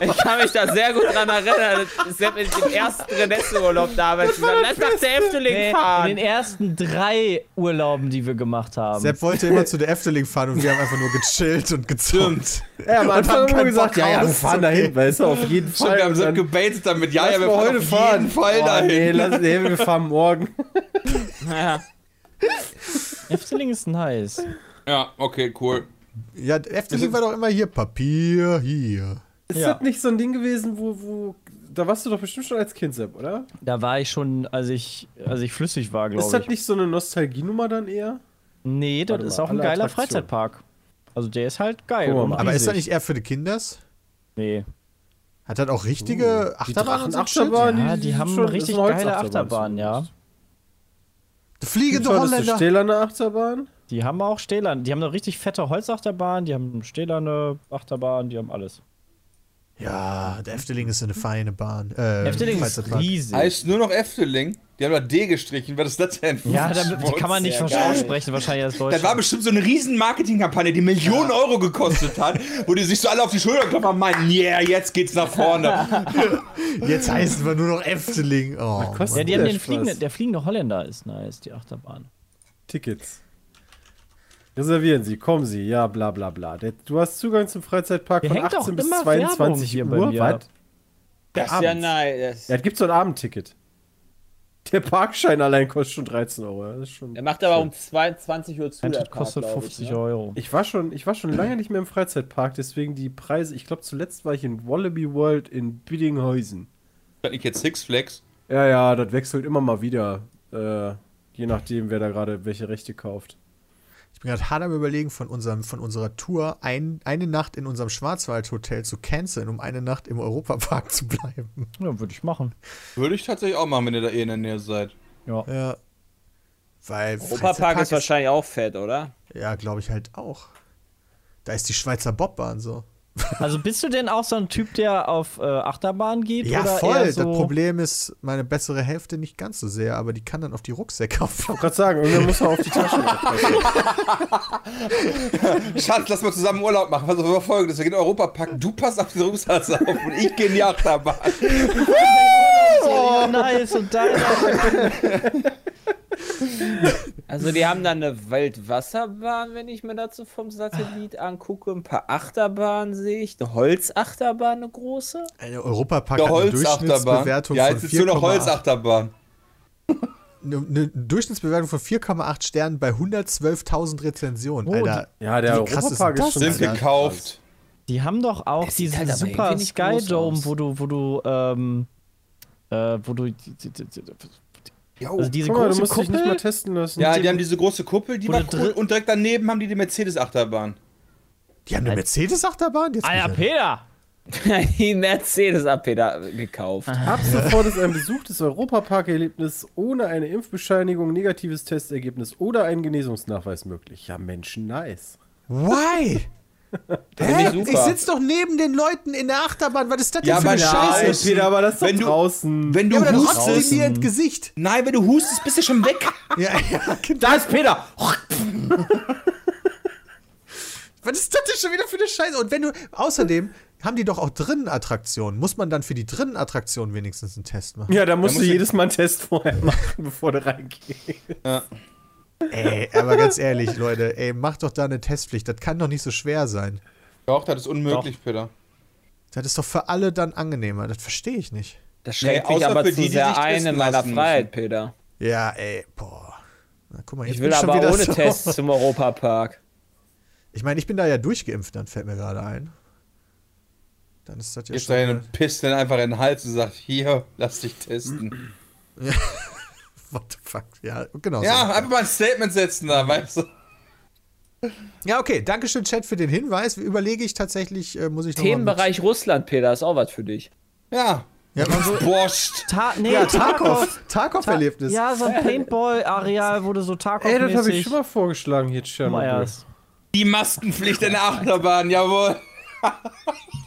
ich kann mich da sehr gut dran erinnern. Sepp in dem ersten Renesseurlaub damals gesagt, lass nach der Efteling Nee, in fahren. den ersten drei Urlauben, die wir gemacht haben. Sepp wollte immer zu der Efteling fahren und wir haben einfach nur gechillt und gezockt. Ja, am Und Anfang haben wir gesagt, ja, ja, wir fahren dahin, weißt du, auf jeden Stimmt, Fall. wir haben so gebaitet damit. Ja, ja, wir fahren heute auf fahren. jeden Fall oh, dahin. Nee, lass, nee, wir fahren morgen. Ja. Efteling ist nice. Ja, okay, cool. Ja, Efteling war doch immer hier. Papier, hier. Ist Ja. das nicht so ein Ding gewesen, wo, wo. Da warst du doch bestimmt schon als Kind, Sepp, oder? Da war ich schon, als ich, als ich flüssig war, Ist glaube das ich. nicht so eine Nostalgienummer dann eher? Nee, das Warte ist mal, auch ein geiler Attraktionen. Freizeitpark. Also der ist halt geil. Und aber ist das nicht eher für die Kinders? Nee. Hat das auch richtige Die Achterbahnen und so ein Shit? Drachenachterbahn, Ja, die, sind haben schon- das richtig geile Achterbahnen, ja. Die fliegende Holländer. stählerne Achterbahn? Die haben auch Stählern. Die haben eine richtig fette Holzachterbahn, die haben eine stählerne Achterbahn, die haben alles. Ja, der Efteling ist eine feine Bahn. Äh, Efteling ist riesig. Heißt nur noch Efteling. Die haben da D gestrichen. Ist das denn? ja, damit kann man nicht ja, aussprechen, wahrscheinlich als Deutscher. Das war bestimmt so eine riesen Marketingkampagne, die Millionen Euro gekostet hat, wo die sich so alle auf die Schulter klopfen und meinen, yeah, jetzt geht's nach vorne. Jetzt heißen wir nur noch Efteling. Oh, kostet ja, die haben der den fliegende, der fliegende Holländer ist nice, die Achterbahn. Tickets. Reservieren Sie, kommen Sie, ja, bla bla bla. Der, du hast Zugang zum Freizeitpark Hier von hängt doch 18 bis immer 22 Werbung hier bei Uhr. mir. Was? Das ist ja nice. Ja, es gibt so ein Abendticket. Der Parkschein allein kostet schon 13 Euro. Das ist schon Der macht aber um 22 Uhr zu. der Eintritt Park, kostet glaub 50 ich, ne? Euro. Ich war schon, ich war schon lange nicht mehr im Freizeitpark, deswegen die Preise. Ich glaube, zuletzt war ich in Wallaby World in Biddinghausen. Das nicht jetzt Six Flags. Ja, ja, das wechselt immer mal wieder. Äh, je nachdem, wer da gerade welche Rechte kauft. Bin gerade hart am überlegen, von, unserem, von unserer Tour ein, eine Nacht in unserem Schwarzwaldhotel zu canceln, um eine Nacht im Europapark zu bleiben. Ja, würde ich machen. Würde ich tatsächlich auch machen, wenn ihr da eh in der Nähe seid. Ja. Ja. Weil Europapark Freizeitpark ist wahrscheinlich auch fett, oder? Ja, glaube ich halt auch. Da ist die Schweizer Bobbahn so. Also bist du denn auch so ein Typ, der auf äh, Achterbahn geht? Ja, oder voll. Eher Das so Problem ist, meine bessere Hälfte nicht ganz so sehr, aber die kann dann auf die Rucksäcke Ich aufpassen. wollte gerade sagen, irgendwann muss er auf die Taschen aufpassen. Schatz, lass mal zusammen Urlaub machen. Pass auf, folgendes. Wir gehen in den Europapark, du passt auf den Rucksack auf und ich gehe in die Achterbahn. oh, nice und dann. Also die haben dann eine Waldwasserbahn, wenn ich mir dazu vom Satellit angucke. Ein paar Achterbahnen sehe ich. Eine Holzachterbahn, eine große. Eine Europapark Der hat eine. Durchschnittsbewertung Ja, von jetzt ist nur noch 4,8. Holzachterbahn. Eine, eine Durchschnittsbewertung von 4,8 Sternen bei 112.000 Rezensionen. Oh, Alter, Ja, der ist Europapark ist, das schon Sind Ja. gekauft. Die haben doch auch sieht diesen halt super Skydome, aus. wo du, wo du, ähm, äh, wo du, Jo. also diese Guck mal, du große musst dich nicht mal Kuppel. testen lassen. Ja, die haben diese große Kuppel, die war du cool. drin- Und direkt daneben haben die die Mercedes-Achterbahn. die haben eine Mercedes-Achterbahn? Ich ja- Peter! die Mercedes AP da gekauft. Ab sofort ist ein besuchtes Europapark-Erlebnis ohne eine Impfbescheinigung, negatives Testergebnis oder einen Genesungsnachweis möglich. Ja, Menschen, nice. Why? Hä? super. Ich sitze doch neben den Leuten in der Achterbahn. Was ist das denn Ja, für eine Scheiße? nein. Peter, aber das ist doch Wenn du- draußen. Wenn du Ja, aber dann hustest. mir ins Gesicht. Nein, wenn du hustest, bist du schon weg. Ja, ja, genau. da ist Peter! Was ist das denn schon wieder für eine Scheiße? Und wenn du, außerdem haben die doch auch drinnen Attraktionen. Muss man dann für die drinnen Attraktionen wenigstens einen Test machen? Ja, da musst musst du du- jedes Mal einen Test vorher machen, bevor du reingehst. Ey, aber ganz ehrlich, Leute, ey, macht doch da eine Testpflicht. Das kann doch nicht so schwer sein. Doch, das ist unmöglich, Peter. Das ist doch für alle dann angenehmer. Das verstehe ich nicht. Das schränkt Nee, mich aber für zu die, die sehr sich ein in meiner Freiheit, Peter. Ja, ey, boah. Na, guck mal, Ich will schon aber wieder ohne so. Test zum Europapark. Ich meine, ich bin da ja durchgeimpft, dann fällt mir gerade ein. Dann ist das ja Jetzt schon. dahin und pisst dann einfach in den Hals und sagt, hier, lass dich testen. What the fuck? Ja, genau. Ja, so. einfach mal ein Statement setzen da, weißt du. ja, okay. Dankeschön, Chat, für den Hinweis. Überlege ich tatsächlich, äh, muss ich noch mal Themenbereich Russland, Peter, ist auch was für dich. Ja. Ja, so, Borscht. Ta nee, ja, Tarkov. Tarkov-Erlebnis. Ja, so ein Paintball-Areal wurde so Tarkov Ey, das habe ich schon mal vorgeschlagen hier, Tschernobyl. Meyers. Die Maskenpflicht in der Achterbahn, jawohl.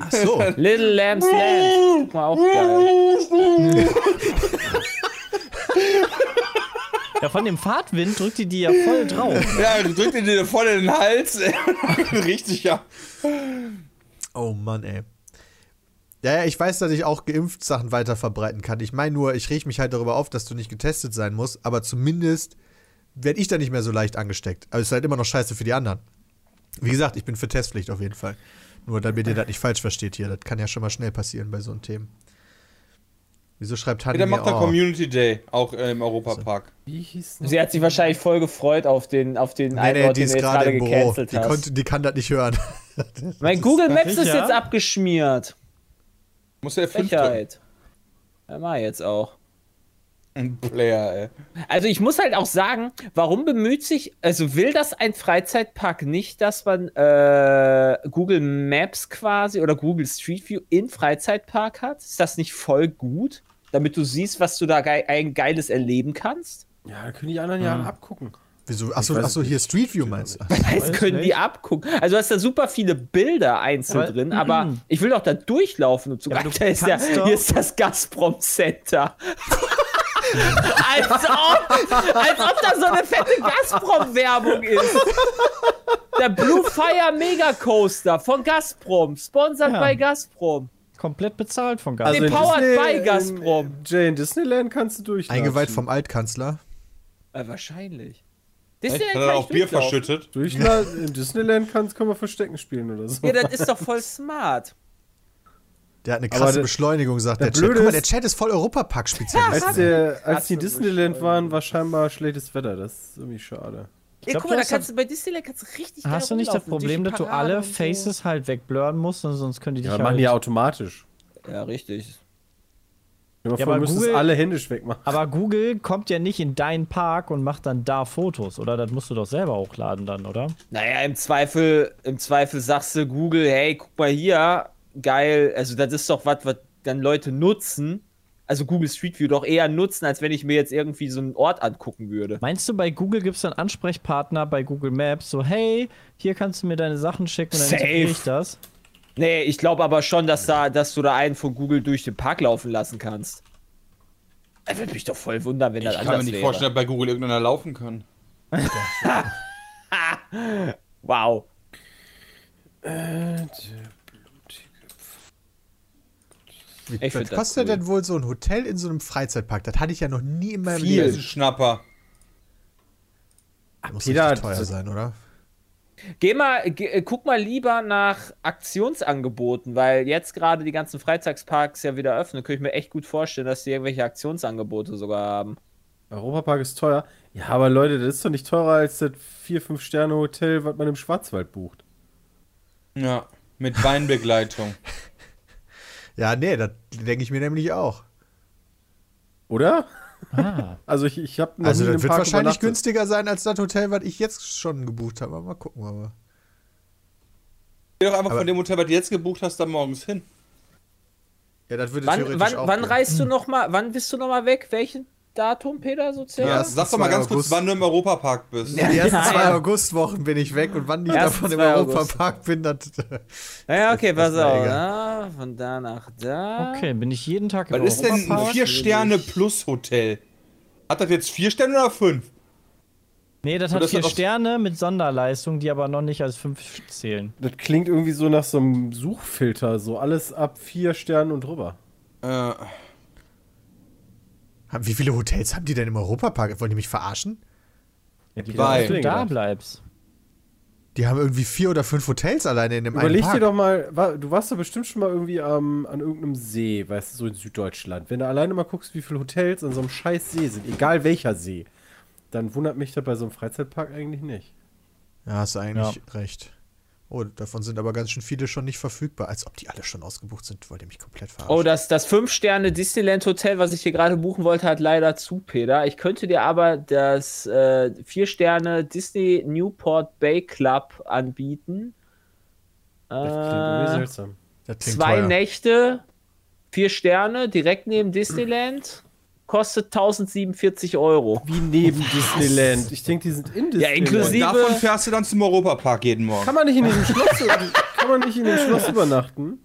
Ach so. Little Lambs Land. Guck mal, auch geil. Ja, von dem Fahrtwind drückt die die ja voll drauf. Ja, du drückt dir voll in den Hals. Richtig, ja. Oh Mann, ey. Ja, ja, ich weiß, dass ich auch geimpft Sachen weiter verbreiten kann. Ich meine nur, ich reg mich halt darüber auf, dass du nicht getestet sein musst, aber zumindest werde ich da nicht mehr so leicht angesteckt. Aber es ist halt immer noch scheiße für die anderen. Wie gesagt, ich bin für Testpflicht auf jeden Fall. Nur damit ihr das nicht falsch versteht hier. Das kann ja schon mal schnell passieren bei so einem Themen. Wieso schreibt Hanni Der mir macht da oh, Community Day, auch äh, im Europapark. Wie hieß das? Sie hat sich wahrscheinlich voll gefreut auf den, auf den Nee, einen nee, Ort, die den ist gerade im Büro. Die, konnte, die kann das nicht hören. mein Google Maps ist jetzt abgeschmiert. Muss der F5 drücken. Frechheit. Ja, mach jetzt auch. Ein Player, ey. Also ich muss halt auch sagen, warum bemüht sich, also will das ein Freizeitpark nicht, dass man äh, Google Maps quasi oder Google Street View in Freizeitpark hat? Ist das nicht voll gut? Damit du siehst, was du da ge ein Geiles erleben kannst? Ja, da können die anderen ja abgucken. Wieso? Achso, weiß achso hier Street View meinst du? Das können die nicht. abgucken. Also du hast da super viele Bilder einzeln Aber- drin, aber ich will doch da durchlaufen und so. Ja, Alter, ist ja, hier ist das Gazprom Center. Als, ob, als ob da so eine fette Gazprom-Werbung ist. Der Blue Fire Mega Coaster von Gazprom, sponsert Ja. bei Gazprom. Komplett bezahlt von Gas. Nee, in powered Disney- by in- Gazprom. Jay, in Disneyland kannst du durch. Eingeweiht vom Altkanzler. Äh, wahrscheinlich. Disneyland Hat kann er ich auch Bier verschüttet? Durchladen. In Disneyland kannst, kann man Verstecken spielen oder so. Ja, das ist doch voll smart. Der hat eine krasse der- Beschleunigung, sagt der der, Chat. Blöde Guck mal, der ist- Chat ist voll Europapark-Spezialist. Als, der, als die Disneyland waren, war scheinbar schlechtes Wetter. Das ist irgendwie schade. Ja, glaub, guck mal, da hast kannst du bei Disneyland kannst du richtig Hast du nicht das Problem, dass du alle so. Faces halt wegblurren musst, und sonst können die dich Ja, halt... machen die ja automatisch. Ja, richtig. Ja, vor, aber du müsstest Google- alle händisch wegmachen. Aber Google kommt ja nicht in deinen Park und macht dann da Fotos, oder? Das musst du doch selber hochladen dann, oder? Naja, im Zweifel, im Zweifel sagst du Google, hey, guck mal hier, geil, also das ist doch was, was dann Leute nutzen. Also Google Street View doch eher nutzen, als wenn ich mir jetzt irgendwie so einen Ort angucken würde. Meinst du, bei Google gibt es dann Ansprechpartner bei Google Maps, so, hey, hier kannst du mir deine Sachen schicken und dann Safe. ich das? Nee, ich glaube aber schon, dass, da, dass du da einen von Google durch den Park laufen lassen kannst. Das würde mich doch voll wundern, wenn das Ich anders kann mir nicht wäre. vorstellen, dass bei Google irgendeiner laufen kann. Wow. Wie, Ich was kostet cool. denn wohl so ein Hotel in so einem Freizeitpark? Das hatte ich ja noch nie in meinem Viel. Leben. ein Schnapper. Muss Peter, richtig teuer sein, oder? Geh mal, geh, äh, guck mal lieber nach Aktionsangeboten, weil jetzt gerade die ganzen Freizeitparks ja wieder öffnen. Könnte ich mir echt gut vorstellen, dass die irgendwelche Aktionsangebote sogar haben. Europapark ist teuer. Ja, aber Leute, das ist doch nicht teurer als das 4-5-Sterne-Hotel, was man im Schwarzwald bucht. Ja, mit Weinbegleitung. Ja, nee, das denke ich mir nämlich auch. Oder? Ah. Also ich, ich habe Also, das wird wahrscheinlich günstiger sein als das Hotel, was ich jetzt schon gebucht habe. Aber mal gucken wir mal. Geh doch einfach Aber- von dem Hotel, was du jetzt gebucht hast, dann morgens hin. Ja, das würde Wann, theoretisch wann, auch wann gehen. reist du noch mal, wann bist du noch mal weg? Welchen? Datum, Peter, so circa? Ja, Ja, sag doch mal 2. ganz kurz, August. wann du im Europapark bist. Die ersten Ja, zwei ja. Augustwochen bin ich weg und wann ich davon im. Europapark bin, das. Naja, okay, pass auf. egal. Ja, von da nach da. Okay, bin ich jeden Tag im Was ist denn ein Europapark? 4-Sterne-Plus-Hotel? Hat das jetzt 4 Sterne oder 5? Nee, das hat das vier hat auch- Sterne mit Sonderleistung, die aber noch nicht als fünf zählen. Das klingt irgendwie so nach so einem Suchfilter, so alles ab vier Sternen und drüber. Äh, Wie viele Hotels haben die denn im Europapark? Wollen die mich verarschen? Ja, die Wenn du da bleibst. Die haben irgendwie vier oder fünf Hotels alleine in dem einen Überleg Park. dir doch mal, du warst doch bestimmt schon mal irgendwie am- an irgendeinem See, weißt du, so in Süddeutschland. Wenn du alleine mal guckst, wie viele Hotels an so einem scheiß See sind, egal welcher See, dann wundert mich das bei so einem Freizeitpark eigentlich nicht. Ja, hast du eigentlich recht. Oh, davon sind aber ganz schön viele schon nicht verfügbar. Als ob die alle schon ausgebucht sind. Wollt ihr mich komplett verarschen? Oh, das, das 5-Sterne Disneyland Hotel, was ich hier gerade buchen wollte, hat leider zu, Peter. Ich könnte dir aber das äh, 4-Sterne Disney Newport Bay Club anbieten. Das klingt irgendwie Äh, seltsam. das klingt zwei teuer. Nächte, 4 Sterne, direkt neben Disneyland. Kostet 1047 Euro. Wie neben Disneyland. Ich denke, die sind in Disneyland. inklusive- und davon fährst du dann zum Europapark jeden Morgen. Kann man nicht in diesem Schloss, kann man nicht in dem Schloss übernachten?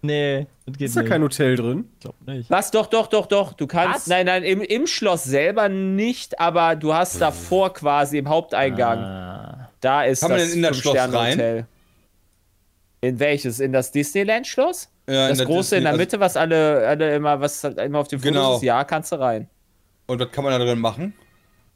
Nee, das geht Ist da nicht. kein Hotel drin? Ich glaub nicht. Was? Doch, doch, doch, doch. Du kannst. Was? Nein, nein, im, im Schloss selber nicht, aber du hast davor quasi im Haupteingang. Ah. Da ist Kann man das denn in das Schloss Fünf-Sterne-Hotel. In welches? In das Disneyland-Schloss? Ja, das in große in der Disney- Mitte, was alle, alle immer, was halt immer auf dem Foto Genau. ist? Ja, kannst du rein. Und was kann man da drin machen?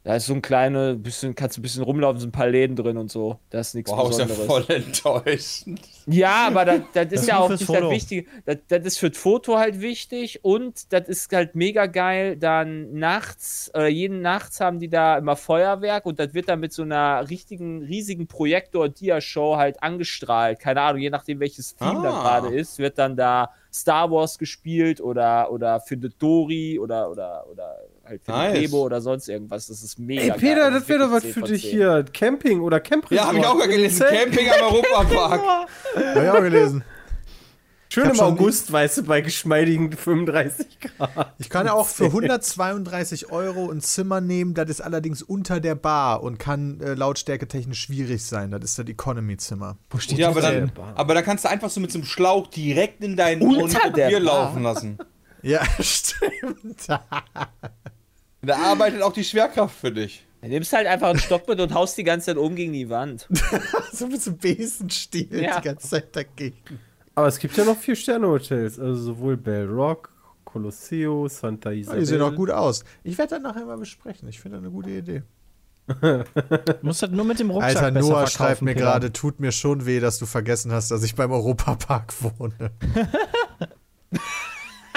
Da ist so ein kleine, bisschen, kannst du ein bisschen rumlaufen, sind ein paar Läden drin und so. Das ist nichts Wow, ist ja Besonderes. voll enttäuschend. Ja, aber das, das ist ist ja auch nicht das Foto. Wichtige. Das, das ist für das Foto halt wichtig und das ist halt mega geil. Dann nachts, oder jeden Nachts haben die da immer Feuerwerk und das wird dann mit so einer richtigen, riesigen Projektor-Dia-Show halt angestrahlt. Keine Ahnung, je nachdem welches da Ah. gerade ist, wird dann da Star Wars gespielt oder, oder Findet Dory oder, oder, oder halt Findet Nice. Nemo oder sonst irgendwas. Das ist mega Ey, geil. Peter, das wäre doch was für 10 von dich 10. hier. Camping oder Campresort. Ja, hab ich auch mal gelesen. Camping am Europapark. Hab ich auch gelesen. Schön im August, weißt du, bei geschmeidigen 35 Grad. Ich kann ja auch für 132 Euro ein Zimmer nehmen, das ist allerdings unter der Bar und kann äh, lautstärketechnisch schwierig sein. Das ist das Economy-Zimmer. Wo steht Ja, aber dann, aber dann kannst du einfach so mit so einem Schlauch direkt in deinen Bier laufen lassen. Ja, stimmt. Da arbeitet auch die Schwerkraft für dich. Du nimmst halt einfach einen Stock mit und haust die ganze Zeit um gegen die Wand. so mit so einem Besenstiel Ja. die ganze Zeit dagegen. Aber es gibt ja noch vier Sterne-Hotels. Also sowohl Bell Rock, Colosseo, Santa Ja, Isabel. die sehen auch gut aus. Ich werde das nachher mal besprechen. Ich finde das eine gute Idee. Du musst das nur mit dem Rucksack Alter, Noah schreibt mir gerade, tut mir schon weh, dass du vergessen hast, dass ich beim Europapark wohne.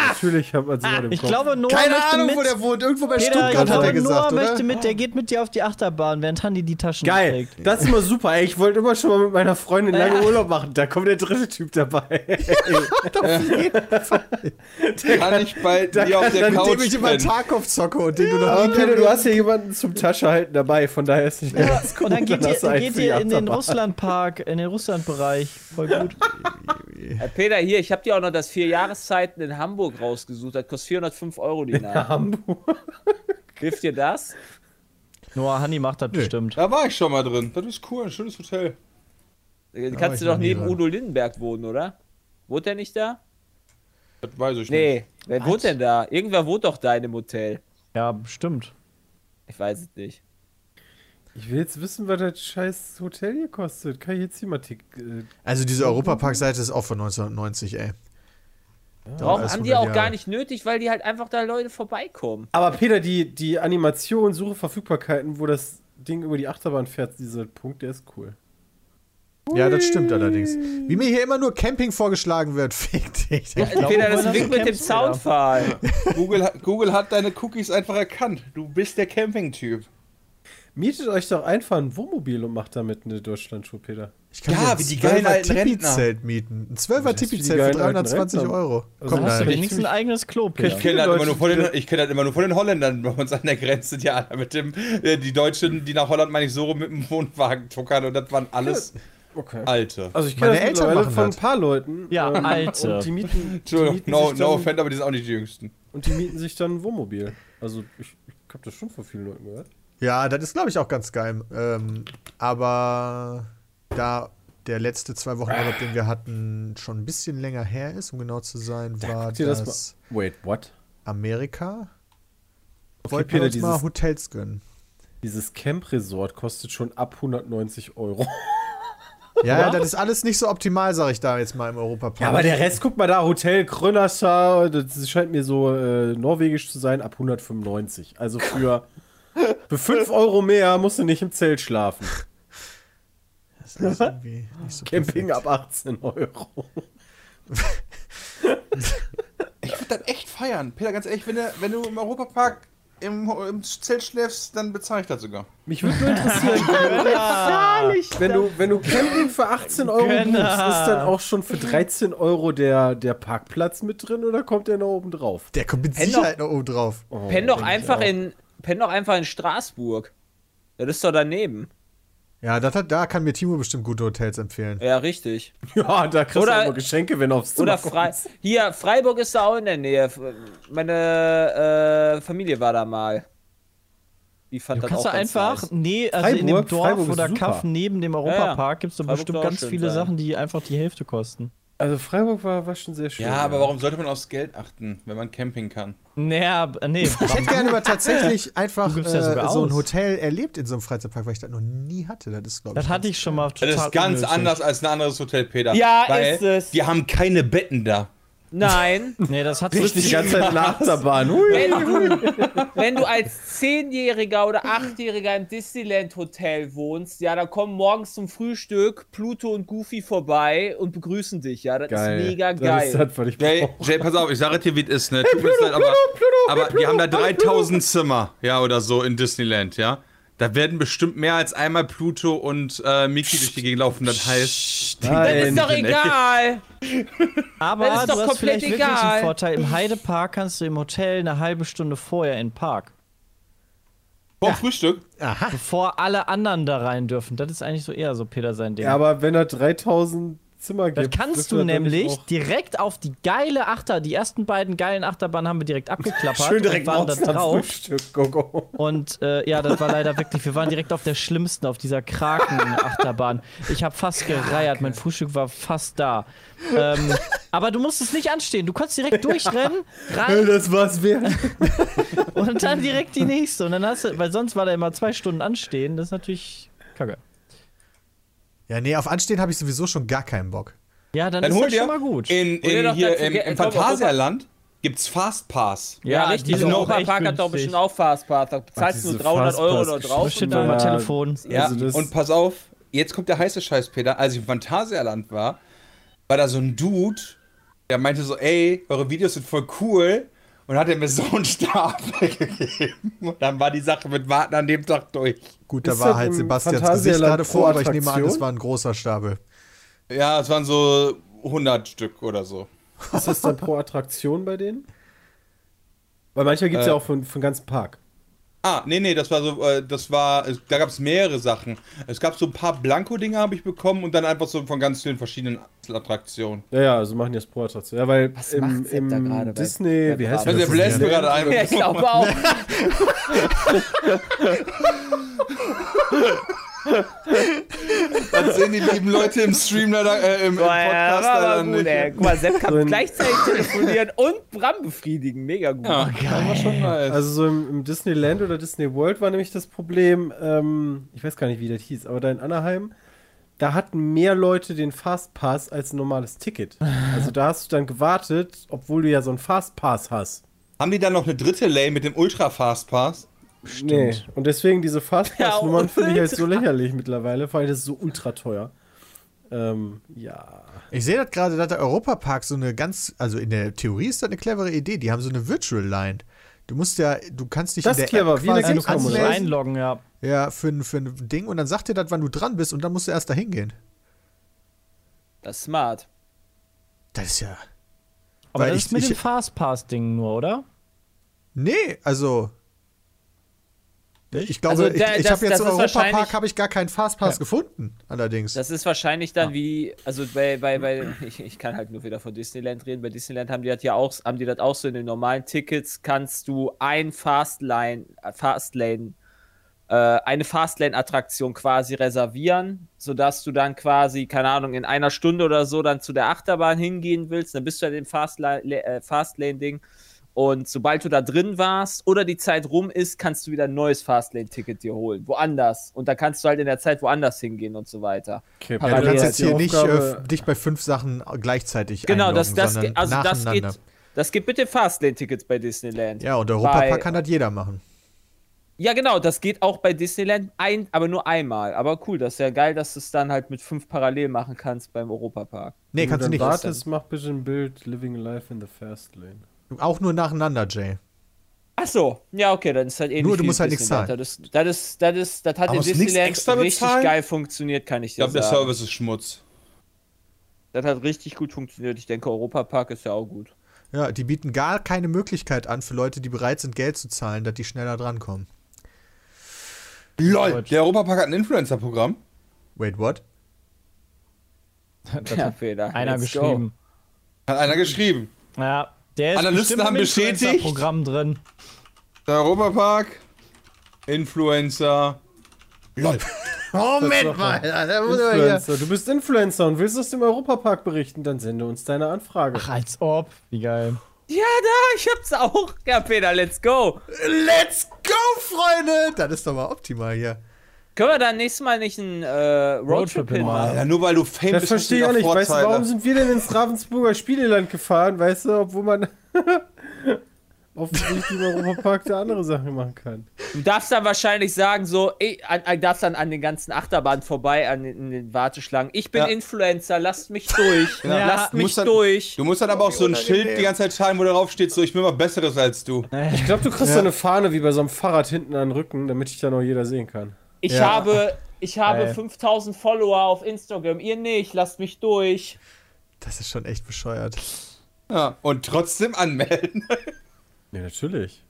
Natürlich hat man sie mal im Ich Kopf. glaube, Noah Keine möchte Ahnung, mit. wo der wohnt. Irgendwo bei Peter, Stuttgart ich hat glaube, er gesagt, Noah oder? möchte mit, der geht mit dir auf die Achterbahn, während Handy die Taschen Geil, trägt. das ist immer super. Ey, ich wollte immer schon mal mit meiner Freundin lange Ja. Urlaub machen. Da kommt der dritte Typ dabei. Kann ich bei dir auf der Couch dem ich immer. Tarkov zocke und den du noch Aber nie Peter, du hast ja jemanden zum Taschehalten dabei, von daher ist nicht ganz gut. Und dann geht du ihr, geht ihr in den. Russlandpark, in den Russlandbereich. Voll gut. Äh, Peter, hier, ich habe dir auch noch das vier Jahreszeiten in Hamburg rausgesucht. Das kostet 405 Euro die Nacht. Hamburg. Hilft dir das? Noah Hanni macht das bestimmt. Da war ich schon mal drin. Das ist cool, ein schönes Hotel. Äh, ich Kannst du doch neben dran. Udo Lindenberg wohnen, oder? Wohnt der nicht da? Das weiß ich nicht. Nee, wer wohnt denn da? Irgendwer wohnt doch da in dem Hotel. Ja, bestimmt. Ich weiß es nicht. Ich will jetzt wissen, was das scheiß Hotel hier kostet. Kann ich jetzt hier mal tick, äh, Also diese Europapark-Seite ist auch von 1990, ey. Warum alles haben die 100 auch Jahre. gar nicht nötig, weil die halt einfach da Leute vorbeikommen. Aber Peter, die, die Animation, Suche Verfügbarkeiten, wo das Ding über die Achterbahn fährt, dieser Punkt, der ist cool. Ja, das stimmt allerdings. Wie mir hier immer nur Camping vorgeschlagen wird, fick dich. Ja, glaube, Peter, das Wink mit dem. Soundfall. Google, Google hat deine Cookies einfach erkannt. Du bist der Camping-Typ. Mietet euch doch einfach ein Wohnmobil und macht damit eine Deutschlandtour, Peter. Ich kann Ja, wie die geilen 12er alten Rentner. Mieten. Ein 12er Das ist wie die Tipi-Zelt für geilen alten 320 Rentner. Euro. Also Komm, hast du wenigstens ein eigenes Klo, Ich Peter? kenne das, immer nur von Leute, den- ich kenn das immer nur von den Holländern bei uns an der Grenze, die alle mit dem, äh, die Deutschen, die nach Holland, meine ich, so rum mit dem Wohnwagen tuckern und das waren alles Okay. alte. Also ich kenne Meine das Eltern von das. ein paar Leuten. Ja, ähm, alte. Und die mieten, die Entschuldigung, mieten, no, sich no dann, offend, aber die sind auch nicht die jüngsten. und die mieten sich dann ein Wohnmobil. Also ich, ich habe das schon von vielen Leuten gehört. Ja, das ist, glaube ich, auch ganz geil. Ähm, aber da der letzte zwei Wochen Urlaub, den wir hatten, schon ein bisschen länger her ist, um genau zu sein, war dir das, das Wait, what? Amerika. Okay, Wollten Peter, wir uns mal dieses, Hotels gönnen. dieses Camp-Resort kostet schon ab 190 Euro. Ja, ja, das ist alles nicht so optimal, sage ich da jetzt mal im Europapark. Ja, aber der Rest, guck mal da, Hotel Krönascha, das scheint mir so äh, norwegisch zu sein, ab 195. Also für, für 5 Euro mehr musst du nicht im Zelt schlafen. Das ist irgendwie nicht so Camping perfekt. ab 18 Euro. Ich würde das echt feiern. Peter, ganz ehrlich, wenn du, wenn du im Europapark im, im Zelt schläfst, dann bezahle ich das sogar. Mich würde nur interessieren, wenn du, wenn du Camping für 18 Euro buchst, ist Gönner. dann auch schon für 13 Euro der, der Parkplatz mit drin oder kommt der noch oben drauf? Der kommt mit Sicherheit noch oben drauf. Oh, Penn doch einfach in, penn doch einfach in Straßburg. Das ist doch daneben. Ja, das hat, da kann mir Timo bestimmt gute Hotels empfehlen. Ja, richtig. Ja, da kriegst Oder- du auch noch Geschenke, wenn du aufs Zimmer Oder Frei kommst. hier, Freiburg ist da auch in der Nähe. Meine äh, Familie war da mal. Die fand Du das kannst auch du einfach, nice. nee, also in dem Freiburg- Dorf Freiburg oder. Kaff neben dem Europapark gibt es doch Freiburg bestimmt ganz viele sein. Sachen, die einfach die Hälfte kosten. Also Freiburg war, war schon sehr schön. Ja, aber warum sollte man aufs Geld achten, wenn man Camping kann? Naja, äh, nee. Ich hätte gerne mal tatsächlich einfach ja äh, so ein. Hotel erlebt in so einem Freizeitpark, weil ich das noch nie hatte. Das ist, glaube ich. Das hatte ich schon mal total Das ist ganz unnötig. anders als ein anderes Hotel, Peter. Ja, weil ist es. Die haben keine Betten da. Nein. Nee, das hat Sitzt die ganze Zeit in der Achterbahn. Wenn, du, wenn du als Zehnjähriger oder Achtjähriger im Disneyland Hotel wohnst, ja, da kommen morgens zum Frühstück Pluto und Goofy vorbei und begrüßen dich, ja. Das Geil. ist mega Das geil. ist ich Jay. Jay, pass auf, ich sage dir, wie es ist, ne? Tut mir leid, aber, aber die haben da 3000 Zimmer, ja, oder so in Disneyland, ja. Da werden bestimmt mehr als einmal Pluto und äh, Mickey durch die Gegend laufen. Das heißt, das ist doch egal. Aber Das ist du doch hast komplett vielleicht wirklich egal. einen Vorteil. Im Heidepark kannst du im Hotel eine halbe Stunde vorher in den Park. vor dem Frühstück. Aha. Bevor alle anderen da rein dürfen. Das ist eigentlich so eher so Peter sein Ding. Ja, aber wenn er 3000 Zimmer das gibt. kannst dürfte du das nicht nämlich direkt auf die geile Achter, die ersten beiden geilen Achterbahnen haben wir direkt abgeklappert Schön direkt und waren da drauf. Frühstück. Go, go. Und äh, ja, das war leider wirklich, wir waren direkt auf der schlimmsten, auf dieser Kraken-Achterbahn. Ich habe fast gereiert, mein Frühstück war fast da. Ähm, aber du musstest nicht anstehen, du konntest direkt durchrennen, rein Das war's wert. und dann direkt die nächste. Und dann hast du, weil sonst war da immer zwei Stunden anstehen, das ist natürlich kacke. Ja, nee, auf Anstehen habe ich sowieso schon gar keinen Bock. Ja, dann, Dann ist hol das dir schon mal gut. in, in hier im, im Phantasialand gibt's Fastpass. Ja, die richtig. auch echt Europapark hat doch bestimmt auch Fastpass. Da bezahlst du diese nur 300 Euro da drauf. Steht und da dann- mal Ja. Telefon. Ja, Also und pass auf, jetzt kommt der heiße Scheiß, Peter. Als ich im Phantasialand war, war da so ein Dude, der meinte so, ey, eure Videos sind voll cool. Und hat er mir so einen Stab gegeben. Und dann war die Sache mit Warten an dem Tag durch. Gut, da Ist war das halt Sebastians Gesicht gerade vor, aber ich nehme an, das war ein großer Stapel. Ja, es waren so 100 Stück oder so. Ist das dann pro Attraktion bei denen? Weil manchmal gibt es Äh. ja auch für, für den ganzen Park. Ah, nee, nee, das war so, äh, das war, es, da gab es mehrere Sachen. Es gab so ein paar Blanko-Dinge habe ich bekommen und dann einfach so von ganz vielen verschiedenen Attraktionen. Ja, ja, also machen die das pro Attraktion. Ja, weil Was im, da im gerade bei- Disney, bei wie heißt? Also der das? bläst mir gerade ein. Ja, ich glaube auch. Sehen die lieben Leute im Stream leider, äh, im, im Boah, ja, Podcast war leider gut, nicht. ey. Guck mal, Sepp kann gleichzeitig telefonieren und Bram befriedigen. Mega gut. Ja, war schon nice. Also so im, im Disneyland oder Disney World war nämlich das Problem, ähm, ich weiß gar nicht, wie das hieß, aber da in Anaheim, da hatten mehr Leute den Fastpass als ein normales Ticket. Also da hast du dann gewartet, obwohl du ja so einen Fastpass hast. Haben die dann noch eine dritte Lane mit dem Ultra Fast Pass? Nee. Und deswegen diese Fastpass-Nummern Ja, finde ich halt so lächerlich mittlerweile, vor allem das ist so ultra teuer. Ähm, ja. Ich sehe das gerade, dass der Europapark so eine ganz, also in der Theorie ist das eine clevere Idee. Die haben so eine Virtual Line. Du musst ja, du kannst dich Das in ist der clever, App wie eine quasi oder? anmelden. einloggen, ja. Ja, für, ein- für ein Ding und dann sagt dir das, wann du dran bist und dann musst du erst dahin gehen. Das ist smart. Das ist ja. Aber Weil das ich- ist mit ich- dem Fastpass-Ding nur, oder? Nee, also. Ich glaube, Also ich, der- ich das- habe jetzt im Europapark habe ich gar keinen Fastpass gefunden, allerdings. Das ist wahrscheinlich dann wie, also bei, bei, bei ich, ich kann halt nur wieder von Disneyland reden. Bei Disneyland haben die das ja auch, haben die das auch so in den normalen Tickets, kannst du ein Fastlane, äh, Fastlane, äh, eine Fastlane-Attraktion quasi reservieren, sodass du dann quasi, keine Ahnung, in einer Stunde oder so dann zu der Achterbahn hingehen willst. Dann bist du ja in dem Fastlane- äh, Fastlane-Ding. Und sobald du da drin warst oder die Zeit rum ist, kannst du wieder ein neues Fastlane-Ticket dir holen. Woanders. Und da kannst du halt in der Zeit woanders hingehen und so weiter. Okay, ja, du parallel kannst jetzt hier nicht äh, dich bei fünf Sachen gleichzeitig Genau, das, das, also das geht, das geht mit den Fastlane-Tickets bei Disneyland. Ja, und Europapark Bei- kann das jeder machen. Ja, genau, das geht auch bei Disneyland, ein, aber nur einmal. Aber cool, das ist ja geil, dass du es dann halt mit fünf parallel machen kannst beim Europapark. Nee, Wenn kannst du nicht. wartest, mach bitte ein Bild Living Life in the Fast Lane. Auch nur nacheinander, Jay. Ach so, ja, okay, dann ist halt ähnlich Nur, du musst halt nichts zahlen. Das, ist- das, ist, das, ist, das hat Aber in Disneyland extra richtig bezahlen? geil funktioniert, kann ich Ich dir glaube, der sagen. Service ist Schmutz. Das hat richtig gut funktioniert. Ich denke, Europapark ist ja auch gut. Ja, die bieten gar keine Möglichkeit an für Leute, die bereit sind, Geld zu zahlen, dass die schneller drankommen. LOL, der Europapark hat ein Influencer-Programm. Wait, what? Das Ja, hat Peter. einer let's go. geschrieben. Hat einer geschrieben. Ja, der ist Analysten haben bestätigt. Influencer-Programm drin. Der Europapark, Influencer. LOL. Moment mal. Influencer. Du bist Influencer und willst aus dem Europapark berichten, dann sende uns deine Anfrage. Ach, als ob. Wie geil. Ja, da, ich hab's auch. Ja, Peter, let's go. Let's go, Freunde! Das ist doch mal optimal hier. Können wir dann nächstes Mal nicht einen äh, Roadtrip hin? hinmachen. Alter, nur weil du Fame Das bist, du verstehe ich auch nicht. Weißt du, warum sind wir denn ins Ravensburger Spieleland gefahren? Weißt du, obwohl man offensichtlich im Europapark da andere Sachen machen kann. Du darfst dann wahrscheinlich sagen, so, ey, an, an, darfst dann an den ganzen Achterbahnen vorbei, an den, in den Warteschlangen. Ich bin Ja. Influencer, lasst mich durch. Ja. Lasst mich dann- durch. Du musst dann aber auch so ein Schild die ganze Zeit schreiben, wo darauf steht, so, ich bin mal Besseres als du. Ich glaube, du kriegst so eine Fahne wie bei so einem Fahrrad hinten an den Rücken, damit dich da noch jeder sehen kann. Ich Ja. habe, ich habe Ey. 5000 Follower auf Instagram. Ihr nicht, lasst mich durch. Das ist schon echt bescheuert. Ja, und trotzdem anmelden. Ja, natürlich.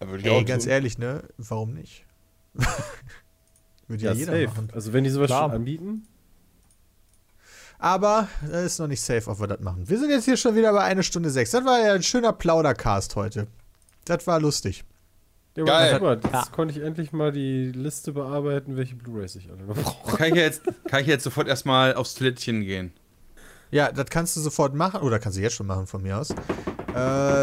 Ey, auch ganz tun. ehrlich, ne? Warum nicht? Würde ja, Ja, jeder safe. machen. Also wenn die sowas Klar. schon anbieten. Aber es ist noch nicht safe, ob wir das machen. Wir sind jetzt hier schon wieder bei einer Stunde sechs. Das war ja ein schöner Plaudercast heute. Das war lustig. Ja, Geil. Guck mal, jetzt Ja. konnte ich endlich mal die Liste bearbeiten, welche Blu-rays ich alle noch brauche. Kann ich jetzt, kann ich jetzt sofort erstmal aufs Toilettchen gehen? Ja, das kannst du sofort machen. Oder kannst du jetzt schon machen von mir aus. Äh,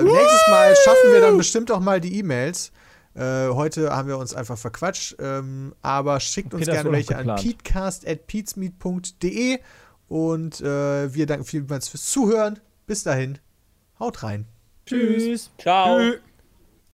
nächstes Mal schaffen wir dann bestimmt auch mal die E-Mails. Äh, heute haben wir uns einfach verquatscht. Ähm, aber schickt uns Peter ist gerne welche an peatcast.peatsmeet.de. Und äh, wir danken vielmals fürs Zuhören. Bis dahin. Haut rein. Tschüss. Ciao. Tschüss.